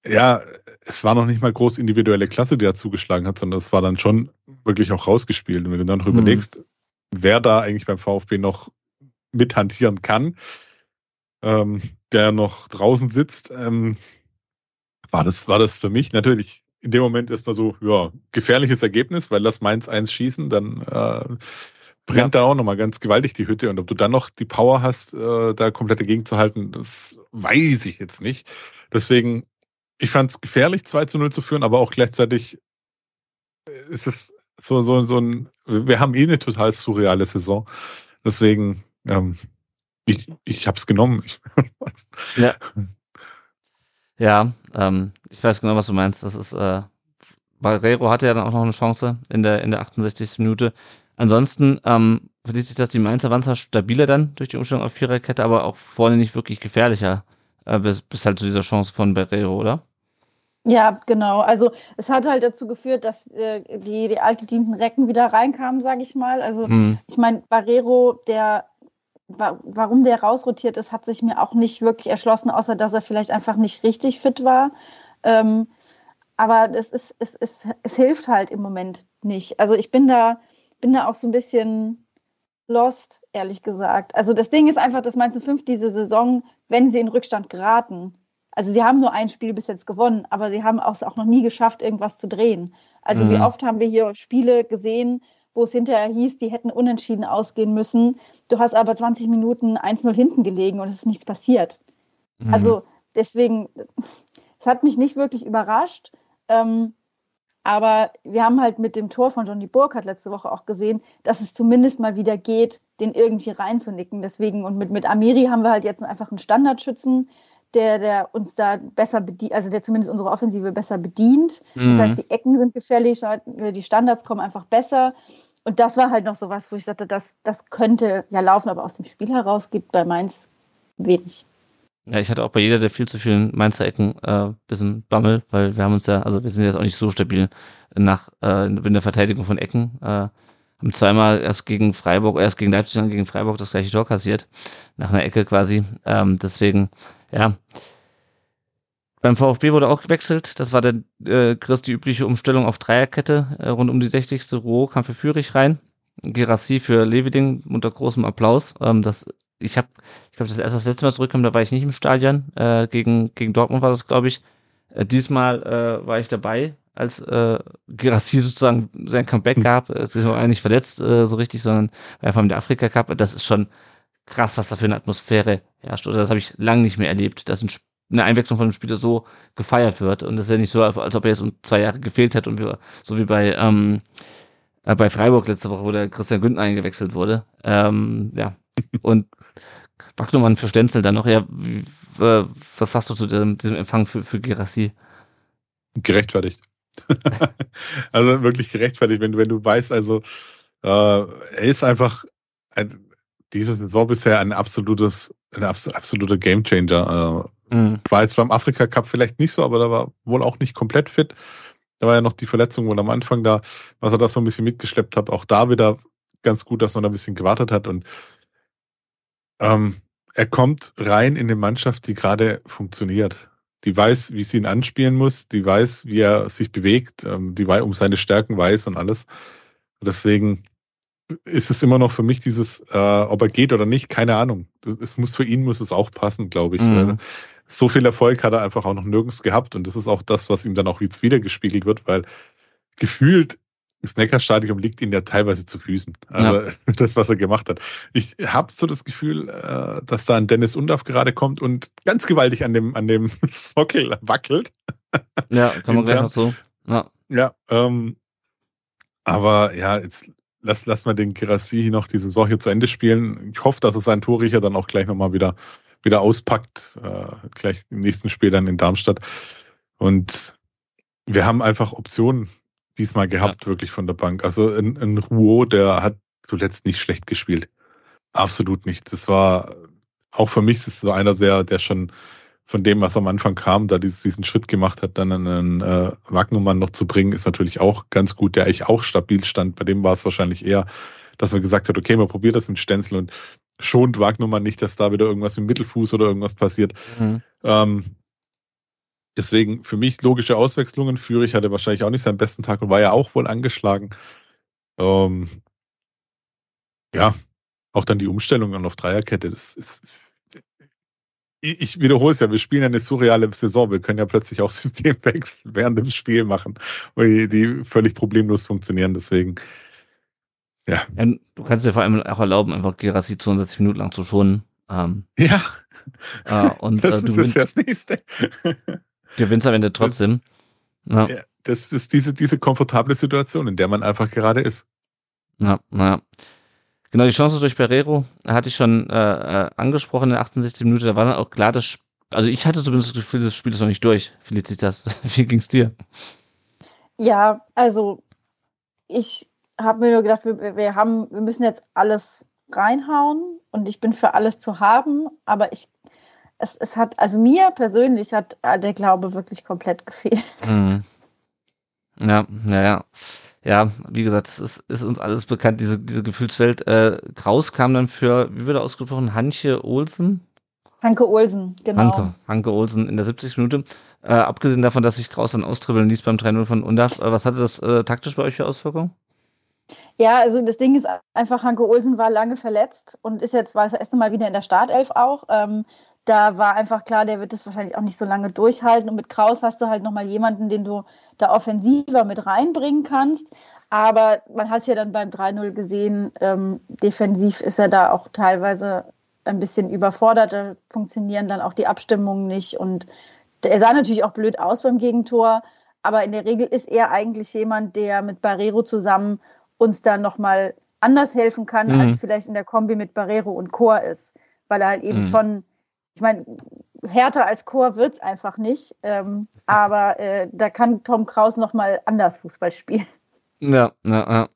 Speaker 2: ja, es war noch nicht mal groß individuelle Klasse, die da zugeschlagen hat, sondern es war dann schon wirklich auch rausgespielt. Und wenn du dann noch mhm. überlegst, wer da eigentlich beim VfB noch mithantieren kann, ähm, der noch draußen sitzt, ähm, war das, war das für mich natürlich in dem Moment erstmal so, ja, gefährliches Ergebnis, weil das Mainz 1 schießen, dann äh, brennt ja. da auch nochmal ganz gewaltig die Hütte. Und ob du dann noch die Power hast, äh, da komplett dagegen zu halten, das weiß ich jetzt nicht. Deswegen, ich fand es gefährlich, 2 zu 0 zu führen, aber auch gleichzeitig ist es so, so, so ein, wir haben eh eine total surreale Saison. Deswegen, ähm, ich, ich habe es genommen.
Speaker 1: ja. Ja, ähm, ich weiß genau, was du meinst. Das ist, äh, Barrero hatte ja dann auch noch eine Chance in der, in der 68. Minute. Ansonsten ähm, verliert sich das die Mainzer waren zwar stabiler dann durch die Umstellung auf Viererkette, aber auch vorne nicht wirklich gefährlicher, äh, bis, bis halt zu dieser Chance von Barrero, oder?
Speaker 3: Ja, genau. Also es hat halt dazu geführt, dass äh, die, die altgedienten Recken wieder reinkamen, sage ich mal. Also hm. ich meine, Barrero, der warum der rausrotiert ist, hat sich mir auch nicht wirklich erschlossen, außer dass er vielleicht einfach nicht richtig fit war. Ähm, aber das ist, es, es, es hilft halt im Moment nicht. Also ich bin da, bin da auch so ein bisschen lost, ehrlich gesagt. Also das Ding ist einfach, dass Mainz 5 diese Saison, wenn sie in Rückstand geraten, also sie haben nur ein Spiel bis jetzt gewonnen, aber sie haben auch, auch noch nie geschafft, irgendwas zu drehen. Also mhm. wie oft haben wir hier Spiele gesehen, wo es hinterher hieß, die hätten unentschieden ausgehen müssen. Du hast aber 20 Minuten 1-0 hinten gelegen und es ist nichts passiert. Mhm. Also deswegen, es hat mich nicht wirklich überrascht. Ähm, aber wir haben halt mit dem Tor von Johnny Burkhardt letzte Woche auch gesehen, dass es zumindest mal wieder geht, den irgendwie reinzunicken. Deswegen, und mit, mit Amiri haben wir halt jetzt einfach einen Standardschützen, der, der uns da besser bedient, also der zumindest unsere Offensive besser bedient. Mhm. Das heißt, die Ecken sind gefährlich, die Standards kommen einfach besser. und das war halt noch so was, wo ich sagte, das, das könnte ja laufen, aber aus dem Spiel heraus gibt bei Mainz wenig.
Speaker 1: Ja, ich hatte auch bei jeder der viel zu vielen Mainzer Ecken äh, bisschen Bammel, weil wir haben uns ja, also wir sind jetzt auch nicht so stabil nach äh, in der Verteidigung von Ecken. Äh, haben zweimal erst gegen Freiburg, erst gegen Leipzig, dann gegen Freiburg das gleiche Tor kassiert. Nach einer Ecke quasi. Ähm, deswegen, ja. Beim VfB wurde auch gewechselt. Das war der äh, Chris die übliche Umstellung auf Dreierkette. Äh, rund um die 60. Roh kam für Führig rein. Gerassi für Leviding unter großem Applaus. Ähm, das ich habe, ich glaube, das erste das letzte Mal zurückkam, da war ich nicht im Stadion. Äh, gegen, gegen Dortmund war das, glaube ich. Äh, diesmal äh, war ich dabei, als äh, Gerassi sozusagen sein Comeback gab. Es ist auch eigentlich verletzt äh, so richtig, sondern einfach in der Afrika Cup. Das ist schon krass, was da für eine Atmosphäre herrscht. Oder das habe ich lange nicht mehr erlebt, dass ein, eine Einwechslung von einem Spieler so gefeiert wird. Und das ist ja nicht so, als ob er jetzt um zwei Jahre gefehlt hätte und wir, so wie bei ähm, äh, bei Freiburg letzte Woche, wo der Christian Günther eingewechselt wurde. Ähm, ja. Und Wagnumann für Stenzel dann noch. Ja, wie, äh, was sagst du zu diesem, diesem Empfang für, für Gerassi?
Speaker 2: Gerechtfertigt. also wirklich gerechtfertigt, wenn du, wenn du weißt, also äh, er ist einfach ein, diese Saison bisher ein absolutes, ein absoluter Gamechanger. Äh, mhm. War jetzt beim Afrika Cup vielleicht nicht so, aber da war wohl auch nicht komplett fit. Da war ja noch die Verletzung wohl am Anfang da, was er da so ein bisschen mitgeschleppt hat. Auch da wieder ganz gut, dass man da ein bisschen gewartet hat und ähm, er kommt rein in eine Mannschaft, die gerade funktioniert. Die weiß, wie sie ihn anspielen muss, die weiß, wie er sich bewegt, ähm, die um seine Stärken weiß und alles. Und deswegen ist es immer noch für mich dieses, äh, ob er geht oder nicht, keine Ahnung. Es muss für ihn muss es auch passen, glaube ich. Mhm. so viel Erfolg hat er einfach auch noch nirgends gehabt und das ist auch das, was ihm dann auch jetzt wieder gespiegelt wird, weil gefühlt das Neckarstadion liegt ihm ja teilweise zu Füßen. Also ja. das, was er gemacht hat. Ich habe so das Gefühl, äh, dass da ein Dennis Undaff gerade kommt und ganz gewaltig an dem, an dem Sockel wackelt.
Speaker 1: Ja, kann man gleich noch so.
Speaker 2: Ja, ja ähm, aber ja, jetzt lass, lass mal den Kirassi noch diese hier zu Ende spielen. Ich hoffe, dass er seinen Torriecher dann auch gleich nochmal wieder, wieder auspackt, äh, gleich im nächsten Spiel dann in Darmstadt. Und wir haben einfach Optionen diesmal gehabt, ja. wirklich von der Bank. Also ein, ein Rouault, der hat zuletzt nicht schlecht gespielt. Absolut nicht. Das war auch für mich ist so einer sehr, der schon von dem, was am Anfang kam, da dieses, diesen Schritt gemacht hat, dann einen äh, Wagnumann noch zu bringen, ist natürlich auch ganz gut, der eigentlich auch stabil stand. Bei dem war es wahrscheinlich eher, dass man gesagt hat, okay, man probiert das mit Stenzel und schont Wagnumann nicht, dass da wieder irgendwas im Mittelfuß oder irgendwas passiert. Mhm. Ähm, Deswegen für mich logische Auswechslungen. Führig hatte wahrscheinlich auch nicht seinen besten Tag und war ja auch wohl angeschlagen. Ähm, ja, auch dann die Umstellung auf Dreierkette. Das ist, ich wiederhole es ja, wir spielen eine surreale Saison. Wir können ja plötzlich auch Systemwechsel während dem Spiel machen, die, die völlig problemlos funktionieren. Deswegen,
Speaker 1: ja. ja. Du kannst dir vor allem auch erlauben, einfach Gerassi 62 Minuten lang zu schonen.
Speaker 2: Ähm, ja.
Speaker 1: Äh, und, das äh, ist das Nächste. Gewinnst am Ende trotzdem.
Speaker 2: Ja. ja. das ist diese, diese komfortable Situation, in der man einfach gerade ist.
Speaker 1: Ja, naja. Genau, die Chance durch Pereiro hatte ich schon äh, äh angesprochen in der 68 Minute. Da war dann auch klar, dass, also ich hatte zumindest das Gefühl, das Spiel ist noch nicht durch. Felicitas, wie ging's dir?
Speaker 3: Ja, also ich habe mir nur gedacht, wir, wir, haben, wir müssen jetzt alles reinhauen und ich bin für alles zu haben, aber ich es, es hat, also mir persönlich hat äh, der Glaube wirklich komplett gefehlt. Mhm.
Speaker 1: Ja, naja. Ja, wie gesagt, es ist, ist, uns alles bekannt, diese, diese Gefühlswelt. Äh, Kraus kam dann für, wie wird er ausgesprochen, Hanche Olsen?
Speaker 3: Hanke Olsen, genau.
Speaker 1: Hanke, Hanke Olsen in der 70. Minute. Äh, abgesehen davon, dass sich Kraus dann austribbeln ließ beim 3-0 von Undaf, äh, was hatte das äh, taktisch bei euch für Auswirkungen?
Speaker 3: Ja, also das Ding ist einfach, Hanke Olsen war lange verletzt und ist jetzt, war das erste Mal wieder in der Startelf auch. Ähm, da war einfach klar, der wird das wahrscheinlich auch nicht so lange durchhalten. Und mit Kraus hast du halt nochmal jemanden, den du da offensiver mit reinbringen kannst. Aber man hat es ja dann beim 3-0 gesehen, ähm, defensiv ist er da auch teilweise ein bisschen überfordert. Da funktionieren dann auch die Abstimmungen nicht. Und er sah natürlich auch blöd aus beim Gegentor. Aber in der Regel ist er eigentlich jemand, der mit Barrero zusammen uns dann nochmal anders helfen kann, mhm. als vielleicht in der Kombi mit Barrero und Chor ist. Weil er halt eben mhm. schon ich meine, härter als Chor wird es einfach nicht. Ähm, aber äh, da kann Tom Kraus noch mal anders Fußball spielen.
Speaker 1: Ja, ja, ja.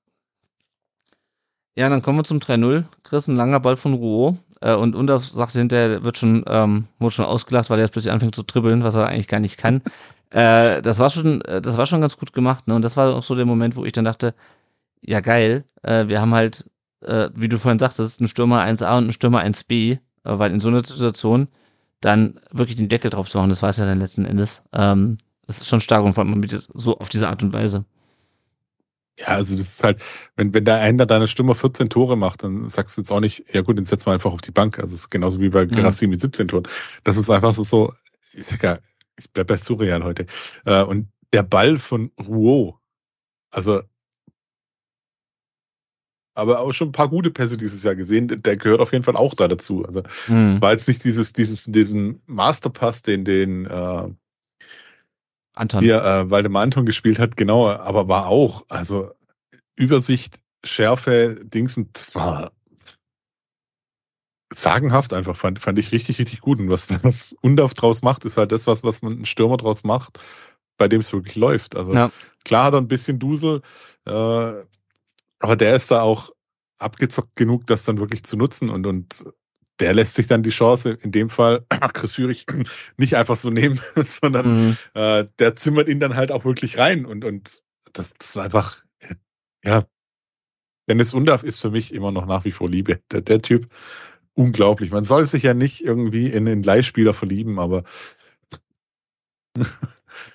Speaker 1: Ja, dann kommen wir zum 3-0. Chris, ein langer Ball von Rouault. Äh, und Undorf sagte hinterher, wird schon, ähm, wurde schon ausgelacht, weil er jetzt plötzlich anfängt zu dribbeln, was er eigentlich gar nicht kann. äh, das war schon, äh, das war schon ganz gut gemacht, ne? Und das war auch so der Moment, wo ich dann dachte, ja geil, äh, wir haben halt, äh, wie du vorhin sagtest, einen Stürmer 1a und einen Stürmer 1b, äh, weil in so einer Situation dann wirklich den Deckel drauf zu machen, das war es ja dann letzten Endes. Ähm, das ist schon stark und vor allem mit so auf diese Art und Weise.
Speaker 2: Ja, also das ist halt, wenn, wenn der einer deiner Stürmer 14 Tore macht, dann sagst du jetzt auch nicht, ja gut, dann setzen wir einfach auf die Bank. Also es ist genauso wie bei Gerassi mit 17 Toren. Das ist einfach so, so ich sag ja, ich bleib bei surreal heute. Äh, und der Ball von Rouault, also aber auch schon ein paar gute Pässe dieses Jahr gesehen. Der gehört auf jeden Fall auch da dazu. Also mhm. war jetzt nicht dieses, dieses, diesen Masterpass, den, den äh,
Speaker 1: Anton.
Speaker 2: Hier, äh, Waldemar Anton gespielt hat, genau, aber war auch, also Übersicht, Schärfe, Dingsen, das war sagenhaft einfach, fand, fand ich richtig, richtig gut. Und was, was Undorf draus macht, ist halt das, was, was man einen Stürmer draus macht, bei dem es wirklich läuft. Also ja. klar hat er ein bisschen Dusel, äh, aber der ist da auch abgezockt genug, das dann wirklich zu nutzen und, und der lässt sich dann die Chance, in dem Fall Chris Führig, nicht einfach so nehmen, sondern mhm. äh, der zimmert ihn dann halt auch wirklich rein und, und das, das ist einfach, ja, Dennis Undaff ist für mich immer noch nach wie vor Liebe. Der, der Typ, unglaublich. Man soll sich ja nicht irgendwie in den Leihspieler verlieben, aber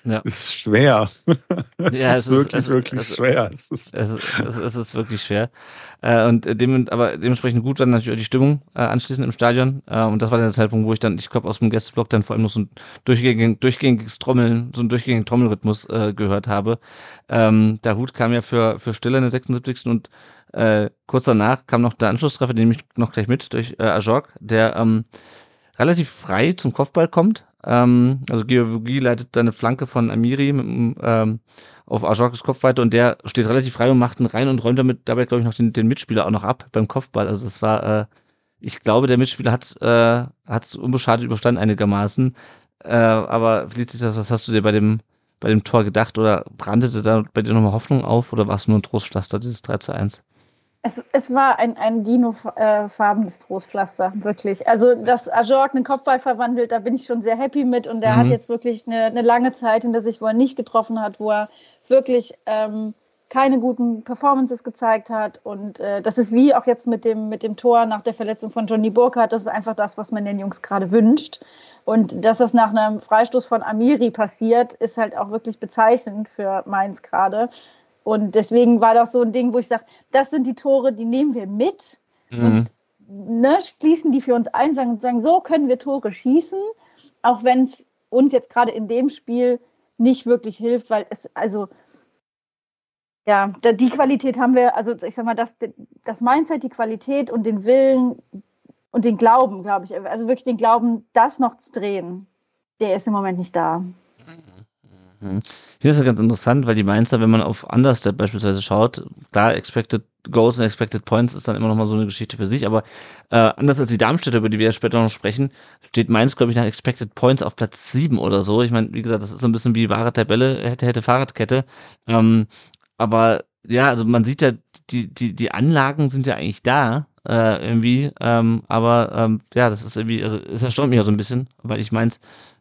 Speaker 2: ja. ist schwer.
Speaker 1: Ja, es,
Speaker 2: ist wirklich,
Speaker 1: es,
Speaker 2: wirklich
Speaker 1: es,
Speaker 2: schwer.
Speaker 1: Es ist, es, ist wirklich schwer. Äh, und dem, aber dementsprechend gut war natürlich auch die Stimmung äh, anschließend im Stadion. Äh, und das war der Zeitpunkt, wo ich dann, ich glaube, aus dem Gästeblock dann vor allem noch so ein durchgängig, durchgängiges Trommeln, so ein durchgängigen Trommelrhythmus äh, gehört habe. Ähm, der Hut kam ja für, für Stille in der 76. und äh, kurz danach kam noch der Anschlusstreffer, den nehme ich noch gleich mit durch äh, Ajorg, der ähm, relativ frei zum Kopfball kommt, ähm, also Georgie leitet da eine Flanke von Amiri mit, ähm, auf Ajorkes Kopf weiter und der steht relativ frei und macht ihn rein und räumt damit dabei, glaube ich, noch den, den Mitspieler auch noch ab beim Kopfball. Also das war, äh, ich glaube, der Mitspieler hat äh, es unbeschadet überstanden einigermaßen. Äh, aber Felicitas, was hast du dir bei dem bei dem Tor gedacht oder brandete da bei dir nochmal Hoffnung auf oder war es nur ein Trostpflaster, dieses 3 zu 1?
Speaker 3: Es, es war ein, ein Dino-farbenes Trostpflaster, wirklich. Also, dass Ajorg einen Kopfball verwandelt, da bin ich schon sehr happy mit. Und der mhm. hat jetzt wirklich eine, eine lange Zeit hinter sich, wo er nicht getroffen hat, wo er wirklich ähm, keine guten Performances gezeigt hat. Und äh, das ist wie auch jetzt mit dem, mit dem Tor nach der Verletzung von Johnny Burkhardt. Das ist einfach das, was man den Jungs gerade wünscht. Und dass das nach einem Freistoß von Amiri passiert, ist halt auch wirklich bezeichnend für Mainz gerade. Und deswegen war das so ein Ding, wo ich sage, das sind die Tore, die nehmen wir mit mhm. und ne, schließen die für uns ein sagen, sagen, so können wir Tore schießen, auch wenn es uns jetzt gerade in dem Spiel nicht wirklich hilft, weil es, also ja, die Qualität haben wir, also ich sag mal, das, das Mindset, die Qualität und den Willen und den Glauben, glaube ich, also wirklich den Glauben, das noch zu drehen, der ist im Moment nicht da.
Speaker 1: Hier ist ja ganz interessant, weil die Mainzer, wenn man auf Understep beispielsweise schaut, klar, Expected Goals und Expected Points ist dann immer noch mal so eine Geschichte für sich, aber äh, anders als die Darmstädter, über die wir ja später noch sprechen, steht Mainz, glaube ich, nach Expected Points auf Platz 7 oder so. Ich meine, wie gesagt, das ist so ein bisschen wie wahre Tabelle, hätte, hätte Fahrradkette. Ähm, aber ja, also man sieht ja, die, die, die Anlagen sind ja eigentlich da, äh, irgendwie, ähm, aber ähm, ja, das ist irgendwie, also es erstaunt mich ja so ein bisschen, weil ich meins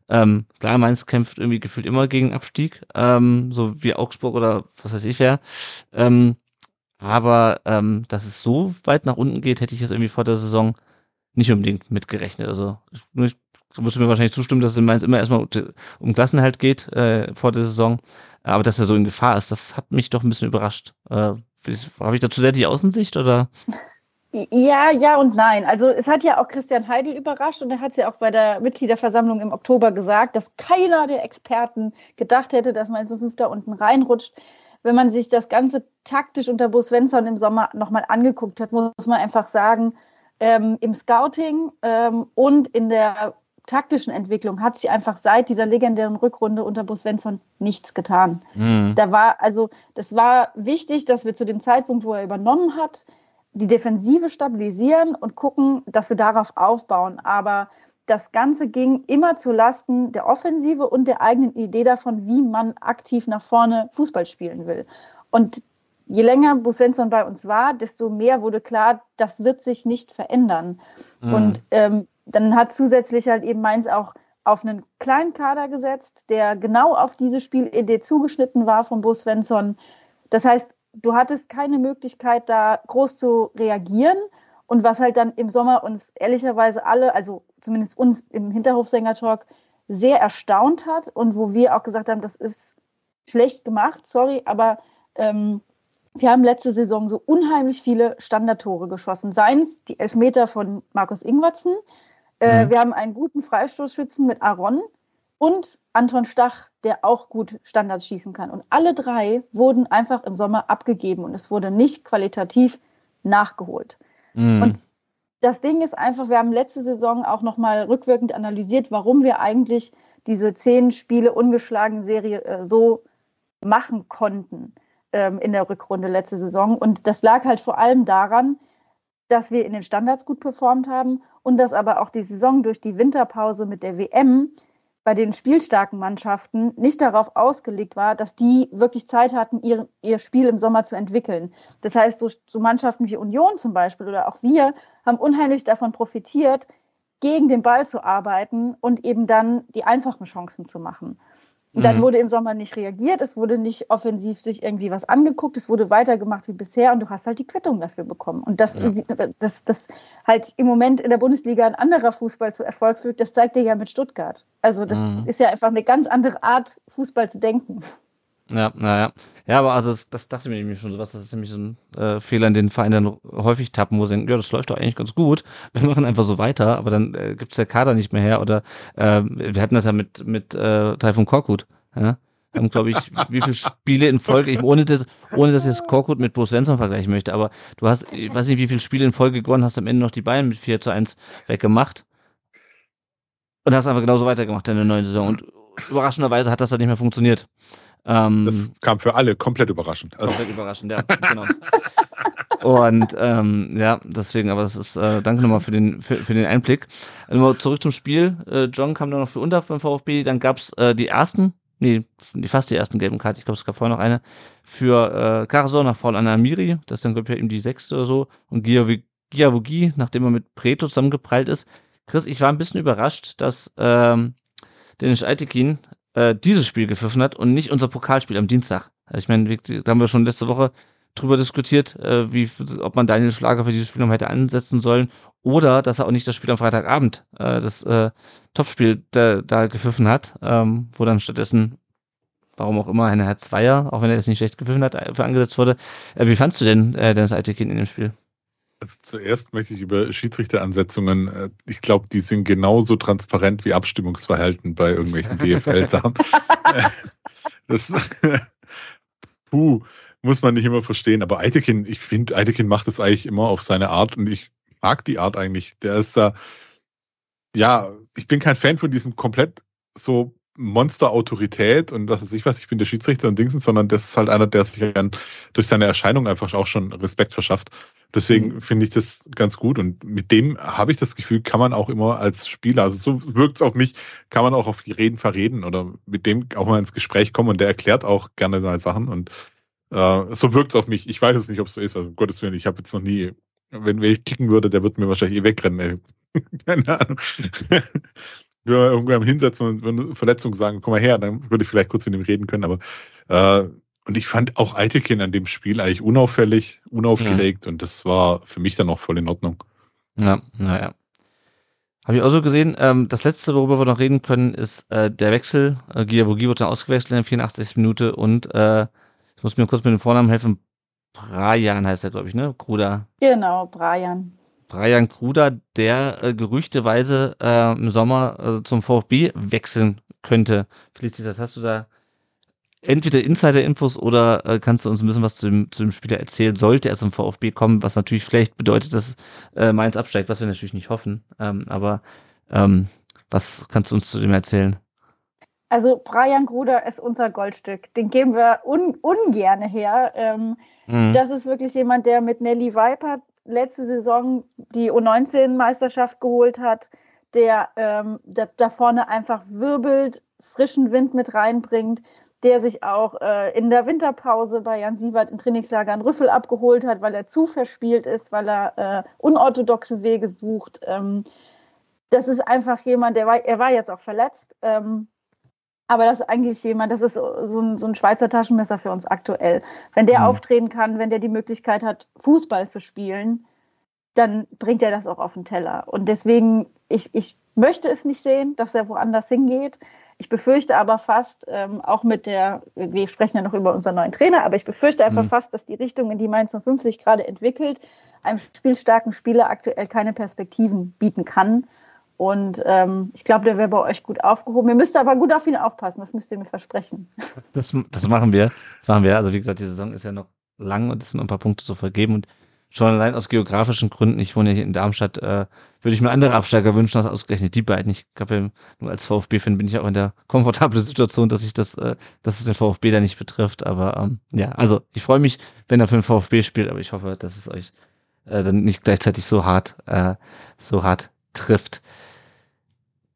Speaker 1: ähm, klar, Mainz kämpft irgendwie gefühlt immer gegen Abstieg, ähm, so wie Augsburg oder was weiß ich wer. Ähm, aber ähm, dass es so weit nach unten geht, hätte ich jetzt irgendwie vor der Saison nicht unbedingt mitgerechnet. Also ich, ich musst du mir wahrscheinlich zustimmen, dass es in Mainz immer erstmal um Klassenhalt geht äh, vor der Saison. Aber dass er so in Gefahr ist, das hat mich doch ein bisschen überrascht. Äh, Habe ich dazu sehr die Außensicht oder?
Speaker 3: Ja, ja und nein. Also es hat ja auch Christian Heidel überrascht und er hat es ja auch bei der Mitgliederversammlung im Oktober gesagt, dass keiner der Experten gedacht hätte, dass man so fünfter unten reinrutscht. Wenn man sich das Ganze taktisch unter Bo Svensson im Sommer nochmal angeguckt hat, muss man einfach sagen, ähm, im Scouting ähm, und in der taktischen Entwicklung hat sich einfach seit dieser legendären Rückrunde unter Bo Svensson nichts getan. Mhm. Da war also, das war wichtig, dass wir zu dem Zeitpunkt, wo er übernommen hat, die Defensive stabilisieren und gucken, dass wir darauf aufbauen. Aber das Ganze ging immer zu Lasten der Offensive und der eigenen Idee davon, wie man aktiv nach vorne Fußball spielen will. Und je länger Bo Svensson bei uns war, desto mehr wurde klar, das wird sich nicht verändern. Mhm. Und ähm, dann hat zusätzlich halt eben Mainz auch auf einen kleinen Kader gesetzt, der genau auf diese Spielidee zugeschnitten war von Bo Svensson. Das heißt, du hattest keine Möglichkeit, da groß zu reagieren. Und was halt dann im Sommer uns ehrlicherweise alle, also zumindest uns im Hinterhofsänger-Talk, sehr erstaunt hat und wo wir auch gesagt haben, das ist schlecht gemacht, sorry, aber ähm, wir haben letzte Saison so unheimlich viele Standardtore geschossen. Seien es die Elfmeter von Markus Ingwatzen, äh, mhm. wir haben einen guten Freistoßschützen mit Aaron und Anton Stach, der auch gut Standards schießen kann. Und alle drei wurden einfach im Sommer abgegeben und es wurde nicht qualitativ nachgeholt. Mhm. Und das Ding ist einfach, wir haben letzte Saison auch nochmal rückwirkend analysiert, warum wir eigentlich diese zehn Spiele ungeschlagen Serie äh, so machen konnten ähm, in der Rückrunde letzte Saison. Und das lag halt vor allem daran, dass wir in den Standards gut performt haben und dass aber auch die Saison durch die Winterpause mit der WM bei den spielstarken Mannschaften nicht darauf ausgelegt war, dass die wirklich Zeit hatten, ihr, ihr Spiel im Sommer zu entwickeln. Das heißt, so, so Mannschaften wie Union zum Beispiel oder auch wir haben unheimlich davon profitiert, gegen den Ball zu arbeiten und eben dann die einfachen Chancen zu machen. Und dann mhm. wurde im Sommer nicht reagiert, es wurde nicht offensiv sich irgendwie was angeguckt, es wurde weitergemacht wie bisher und du hast halt die Quittung dafür bekommen. Und das, ja. das, das halt im Moment in der Bundesliga ein anderer Fußball zu Erfolg führt, das zeigt dir ja mit Stuttgart. Also das mhm. ist ja einfach eine ganz andere Art, Fußball zu denken.
Speaker 1: Ja, naja. Ja, aber also das, das dachte mir nämlich schon sowas, das ist nämlich so ein äh, Fehler, in den Vereinen dann häufig tappen, wo sie denken, ja, das läuft doch eigentlich ganz gut. Wir machen einfach so weiter, aber dann äh, gibt es der Kader nicht mehr her. Oder äh, wir hatten das ja mit, mit äh, Taifun Korkut. Ja? Haben, glaube ich, wie viele Spiele in Folge, ich, ohne, das, ohne dass ich jetzt Korkut mit Bruce Svensson vergleichen möchte, aber du hast, ich weiß nicht, wie viele Spiele in Folge gewonnen, hast am Ende noch die Bayern mit 4 zu 1 weggemacht. Und hast einfach genauso weitergemacht in der neuen Saison. Und überraschenderweise hat das dann nicht mehr funktioniert.
Speaker 2: Ähm, das kam für alle komplett überraschend.
Speaker 1: Also. Komplett überraschend, ja, genau. Und ähm, ja, deswegen, aber das ist, äh, danke nochmal für den, für, für den Einblick. Also zurück zum Spiel. Äh, John kam dann noch für Unterf beim VfB, dann gab's äh, die ersten, nee, fast die ersten gelben Karten, ich glaube, es gab vorher noch eine, für äh, Carson nach Foul an Amiri, das ist dann, glaube ich, eben die sechste oder so, und Giavogi, nachdem er mit Preto zusammengeprallt ist. Chris, ich war ein bisschen überrascht, dass ähm, Dennis Altekin äh, dieses Spiel gepfiffen hat und nicht unser Pokalspiel am Dienstag. Also ich meine, da haben wir schon letzte Woche drüber diskutiert, äh, wie, ob man Daniel Schlager für dieses Spiel noch hätte ansetzen sollen oder dass er auch nicht das Spiel am Freitagabend, äh, das äh, Topspiel da, da gepfiffen hat, ähm, wo dann stattdessen, warum auch immer, eine Herr Zweier, auch wenn er es nicht schlecht gepfiffen hat, für angesetzt wurde. Äh, wie fandst du denn äh, Dennis Altekin in dem Spiel?
Speaker 2: Also zuerst möchte ich über Schiedsrichteransetzungen, äh, ich glaube, die sind genauso transparent wie Abstimmungsverhalten bei irgendwelchen DFL-Sachen. das, puh, muss man nicht immer verstehen. Aber Eitekin, ich finde, Eitekin macht das eigentlich immer auf seine Art und ich mag die Art eigentlich. Der ist da, ja, ich bin kein Fan von diesem komplett so Monster-Autorität und was weiß ich was, ich bin der Schiedsrichter und Dingsen, sondern das ist halt einer, der sich dann durch seine Erscheinung einfach auch schon Respekt verschafft. Deswegen mhm. finde ich das ganz gut und mit dem habe ich das Gefühl, kann man auch immer als Spieler, also so wirkt es auf mich, kann man auch auf die Reden verreden oder mit dem auch mal ins Gespräch kommen und der erklärt auch gerne seine Sachen und äh, so wirkt es auf mich. Ich weiß es nicht, ob es so ist. Also um Gottes Willen, ich habe jetzt noch nie, wenn, wenn ich kicken würde, der wird mir wahrscheinlich eh wegrennen. Ey. Keine Ahnung. Wenn wir irgendwann hinsetzen und eine Verletzung sagen, komm mal her, dann würde ich vielleicht kurz mit ihm reden können. Aber äh, und ich fand auch Eitekin an dem Spiel eigentlich unauffällig, unaufgeregt ja. und das war für mich dann auch voll in Ordnung.
Speaker 1: Ja, naja. Habe ich auch so gesehen. Ähm, das letzte, worüber wir noch reden können, ist äh, der Wechsel. Äh, Giavogi wurde dann ausgewechselt in der 84. Minute und äh, ich muss mir kurz mit dem Vornamen helfen. Brian heißt er, glaube ich, ne? Kruder.
Speaker 3: Genau, Brian.
Speaker 1: Brian Kruder, der äh, gerüchteweise äh, im Sommer äh, zum VfB wechseln könnte. Felicitas, hast du da entweder Insider-Infos oder äh, kannst du uns ein bisschen was zu dem, zu dem Spieler erzählen? Sollte er zum VfB kommen, was natürlich vielleicht bedeutet, dass äh, Mainz absteigt, was wir natürlich nicht hoffen. Ähm, aber ähm, was kannst du uns zu dem erzählen?
Speaker 3: Also Brian Gruder ist unser Goldstück. Den geben wir un ungern her. Ähm, mhm. Das ist wirklich jemand, der mit Nelly Weipert letzte Saison die U19-Meisterschaft geholt hat, der ähm, da, da, vorne einfach wirbelt, frischen Wind mit reinbringt, der sich auch äh, in der Winterpause bei Jan Siebert im Trainingslager einen Rüffel abgeholt hat, weil er zu verspielt ist, weil er äh, unorthodoxe Wege sucht. Ähm, das ist einfach jemand, der war, er war jetzt auch verletzt. Ähm, aber das ist eigentlich jemand, das ist so ein, so ein Schweizer Taschenmesser für uns aktuell. Wenn der mhm. auftreten kann, wenn der die Möglichkeit hat, Fußball zu spielen, dann bringt er das auch auf den Teller. Und deswegen, ich, ich möchte es nicht sehen, dass er woanders hingeht. Ich befürchte aber fast, ähm, auch mit der, wir sprechen ja noch über unseren neuen Trainer, aber ich befürchte einfach mhm. fast, dass die Richtung, in die Mainz 50 gerade entwickelt, einem spielstarken Spieler aktuell keine Perspektiven bieten kann. Und ähm, ich glaube, der wäre bei euch gut aufgehoben. Ihr müsst aber gut auf ihn aufpassen, das müsst ihr mir versprechen.
Speaker 1: Das, das machen wir. Das machen wir. Also wie gesagt, die Saison ist ja noch lang und es sind noch ein paar Punkte zu vergeben. Und schon allein aus geografischen Gründen, ich wohne ja hier in Darmstadt, äh, würde ich mir andere Absteiger wünschen, als ausgerechnet die beiden. Ich glaube, nur als VfB-Fan bin ich auch in der komfortablen Situation, dass ich das, äh, dass es den VfB da nicht betrifft. Aber ähm, ja, also ich freue mich, wenn er für den VfB spielt, aber ich hoffe, dass es euch äh, dann nicht gleichzeitig so hart, äh, so hart trifft.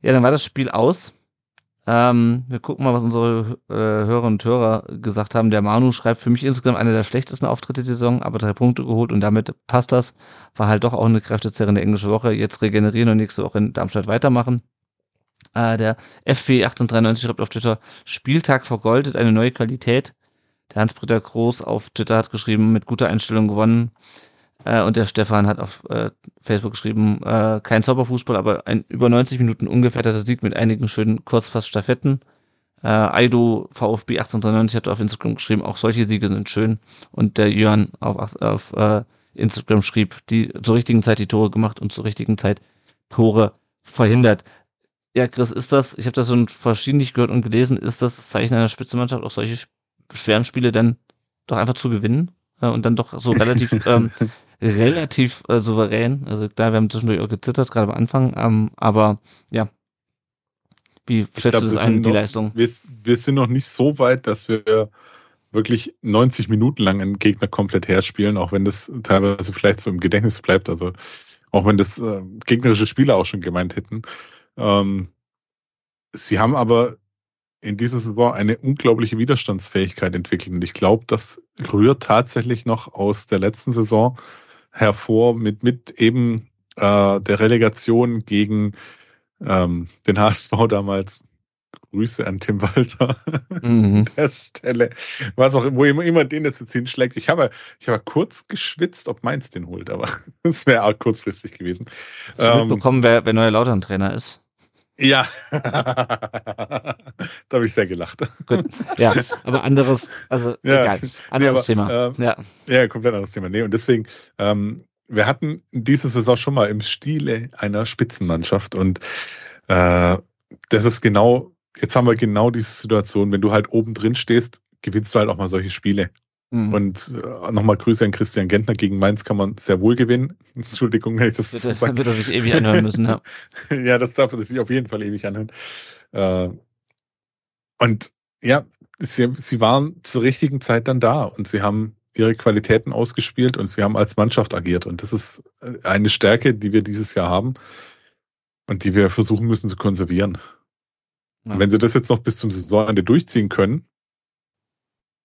Speaker 1: Ja, dann war das Spiel aus. Ähm, wir gucken mal, was unsere äh, Hörer und Hörer gesagt haben. Der Manu schreibt für mich insgesamt einer der schlechtesten Auftritte der Saison, aber drei Punkte geholt und damit passt das. War halt doch auch eine kräftezerrende englische Woche. Jetzt regenerieren und nächste Woche in Darmstadt weitermachen. Äh, der FW 1893 schreibt auf Twitter, Spieltag vergoldet, eine neue Qualität. Der Hans-Britter Groß auf Twitter hat geschrieben, mit guter Einstellung gewonnen. Äh, und der Stefan hat auf äh, Facebook geschrieben, äh, kein Zauberfußball, aber ein über 90 Minuten ungefährdeter Sieg mit einigen schönen Kurzpass-Staffetten. Äh, Aido VfB 1893 hat auf Instagram geschrieben, auch solche Siege sind schön. Und der Jörn auf, auf äh, Instagram schrieb, die zur richtigen Zeit die Tore gemacht und zur richtigen Zeit Tore verhindert. Ja, Chris, ist das, ich habe das schon verschiedentlich gehört und gelesen, ist das, das Zeichen einer Spitzenmannschaft, auch solche schweren Spiele dann doch einfach zu gewinnen? Äh, und dann doch so relativ ähm, relativ äh, souverän. Also klar, wir haben zwischendurch auch gezittert, gerade am Anfang, ähm, aber ja. Wie schätzt glaub, du das ein, die
Speaker 2: noch,
Speaker 1: Leistung?
Speaker 2: Wir, wir sind noch nicht so weit, dass wir wirklich 90 Minuten lang einen Gegner komplett herspielen, auch wenn das teilweise vielleicht so im Gedächtnis bleibt. Also auch wenn das äh, gegnerische Spieler auch schon gemeint hätten. Ähm, sie haben aber in dieser Saison eine unglaubliche Widerstandsfähigkeit entwickelt. Und ich glaube, das rührt tatsächlich noch aus der letzten Saison, hervor mit, mit eben äh, der Relegation gegen ähm, den HSV damals. Grüße an Tim Walter mhm. an der Stelle. Was auch, wo immer, immer den das jetzt hinschlägt. Ich habe, ich habe kurz geschwitzt, ob Mainz den holt, aber das wäre auch kurzfristig gewesen.
Speaker 1: Du ähm, mitbekommen, wer, wer neuer Lautern-Trainer ist?
Speaker 2: Ja, da habe ich sehr gelacht.
Speaker 1: Gut. Ja, aber anderes, also ja. egal, anderes nee, aber, Thema.
Speaker 2: Äh, ja. ja, komplett anderes Thema. Nee, und deswegen, ähm, wir hatten diese Saison schon mal im Stile einer Spitzenmannschaft und äh, das ist genau, jetzt haben wir genau diese Situation, wenn du halt oben drin stehst, gewinnst du halt auch mal solche Spiele. Mhm. Und äh, nochmal Grüße an Christian Gentner. Gegen Mainz kann man sehr wohl gewinnen. Entschuldigung, wenn ich das,
Speaker 1: das so sage. Wird er sich ewig anhören müssen, ja.
Speaker 2: ja, das darf er sich auf jeden Fall ewig anhören. Äh, und ja, sie, sie waren zur richtigen Zeit dann da und sie haben ihre Qualitäten ausgespielt und sie haben als Mannschaft agiert. Und das ist eine Stärke, die wir dieses Jahr haben und die wir versuchen müssen zu konservieren. Ja. Und wenn sie das jetzt noch bis zum Saisonende durchziehen können,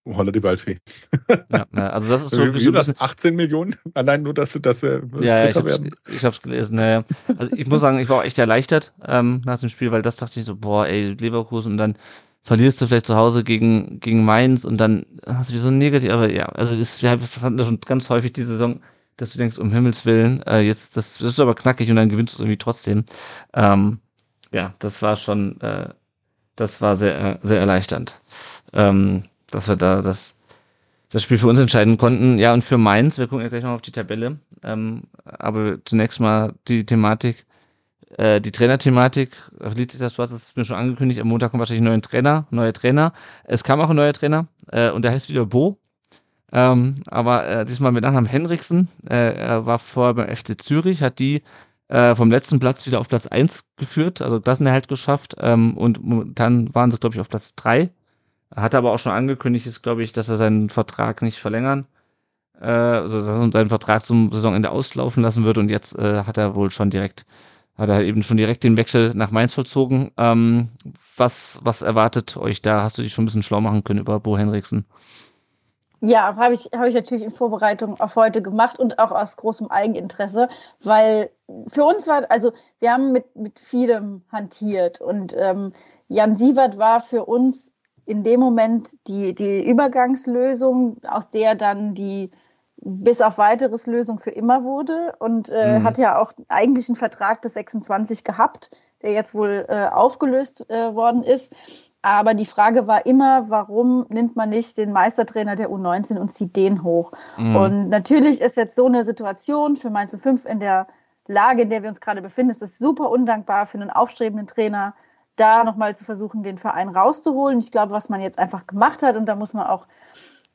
Speaker 2: Holla die Waldfee.
Speaker 1: ja, also das ist so,
Speaker 2: Wie, so das 18 Millionen, allein nur, dass sie, dass sie
Speaker 1: ja, ich hab's, werden. Ich hab's gelesen. Naja. Also ich muss sagen, ich war auch echt erleichtert ähm, nach dem Spiel, weil das dachte ich so, boah, ey, Leverkusen und dann verlierst du vielleicht zu Hause gegen, gegen Mainz und dann hast du wie so ein negativ, aber ja, also das, wir hatten das schon ganz häufig die Saison, dass du denkst, um Himmels Willen, äh, jetzt, das, das ist aber knackig und dann gewinnst du irgendwie trotzdem. Ähm, ja, das war schon, äh, das war sehr, sehr erleichternd. Ähm, dass wir da das, das Spiel für uns entscheiden konnten. Ja, und für Mainz, wir gucken ja gleich noch auf die Tabelle, ähm, aber zunächst mal die Thematik, äh, die Trainerthematik. Felicitas, du hast es mir schon angekündigt, am Montag kommt wahrscheinlich ein neuer Trainer, neuer Trainer. Es kam auch ein neuer Trainer äh, und der heißt wieder Bo. Ähm, aber äh, diesmal mit Nachnamen Henriksen. Äh, er war vorher beim FC Zürich, hat die äh, vom letzten Platz wieder auf Platz 1 geführt, also Klassenerhalt geschafft. Ähm, und dann waren sie, glaube ich, auf Platz 3 hat aber auch schon angekündigt, ist, glaube ich, dass er seinen Vertrag nicht verlängern, äh, also seinen Vertrag zum Saisonende auslaufen lassen wird und jetzt äh, hat er wohl schon direkt hat er eben schon direkt den Wechsel nach Mainz vollzogen. Ähm, was, was erwartet euch da? Hast du dich schon ein bisschen schlau machen können über Bo Henriksen?
Speaker 3: Ja, habe ich, hab ich natürlich in Vorbereitung auf heute gemacht und auch aus großem Eigeninteresse, weil für uns war, also wir haben mit, mit vielem hantiert und ähm, Jan Sievert war für uns in dem Moment die, die Übergangslösung, aus der dann die bis auf weiteres Lösung für immer wurde und äh, mhm. hat ja auch eigentlich einen Vertrag bis 26 gehabt, der jetzt wohl äh, aufgelöst äh, worden ist. Aber die Frage war immer, warum nimmt man nicht den Meistertrainer der U19 und zieht den hoch? Mhm. Und natürlich ist jetzt so eine Situation für Mainz 5 in der Lage, in der wir uns gerade befinden, ist es super undankbar für einen aufstrebenden Trainer, da nochmal zu versuchen, den Verein rauszuholen. Ich glaube, was man jetzt einfach gemacht hat, und da muss man auch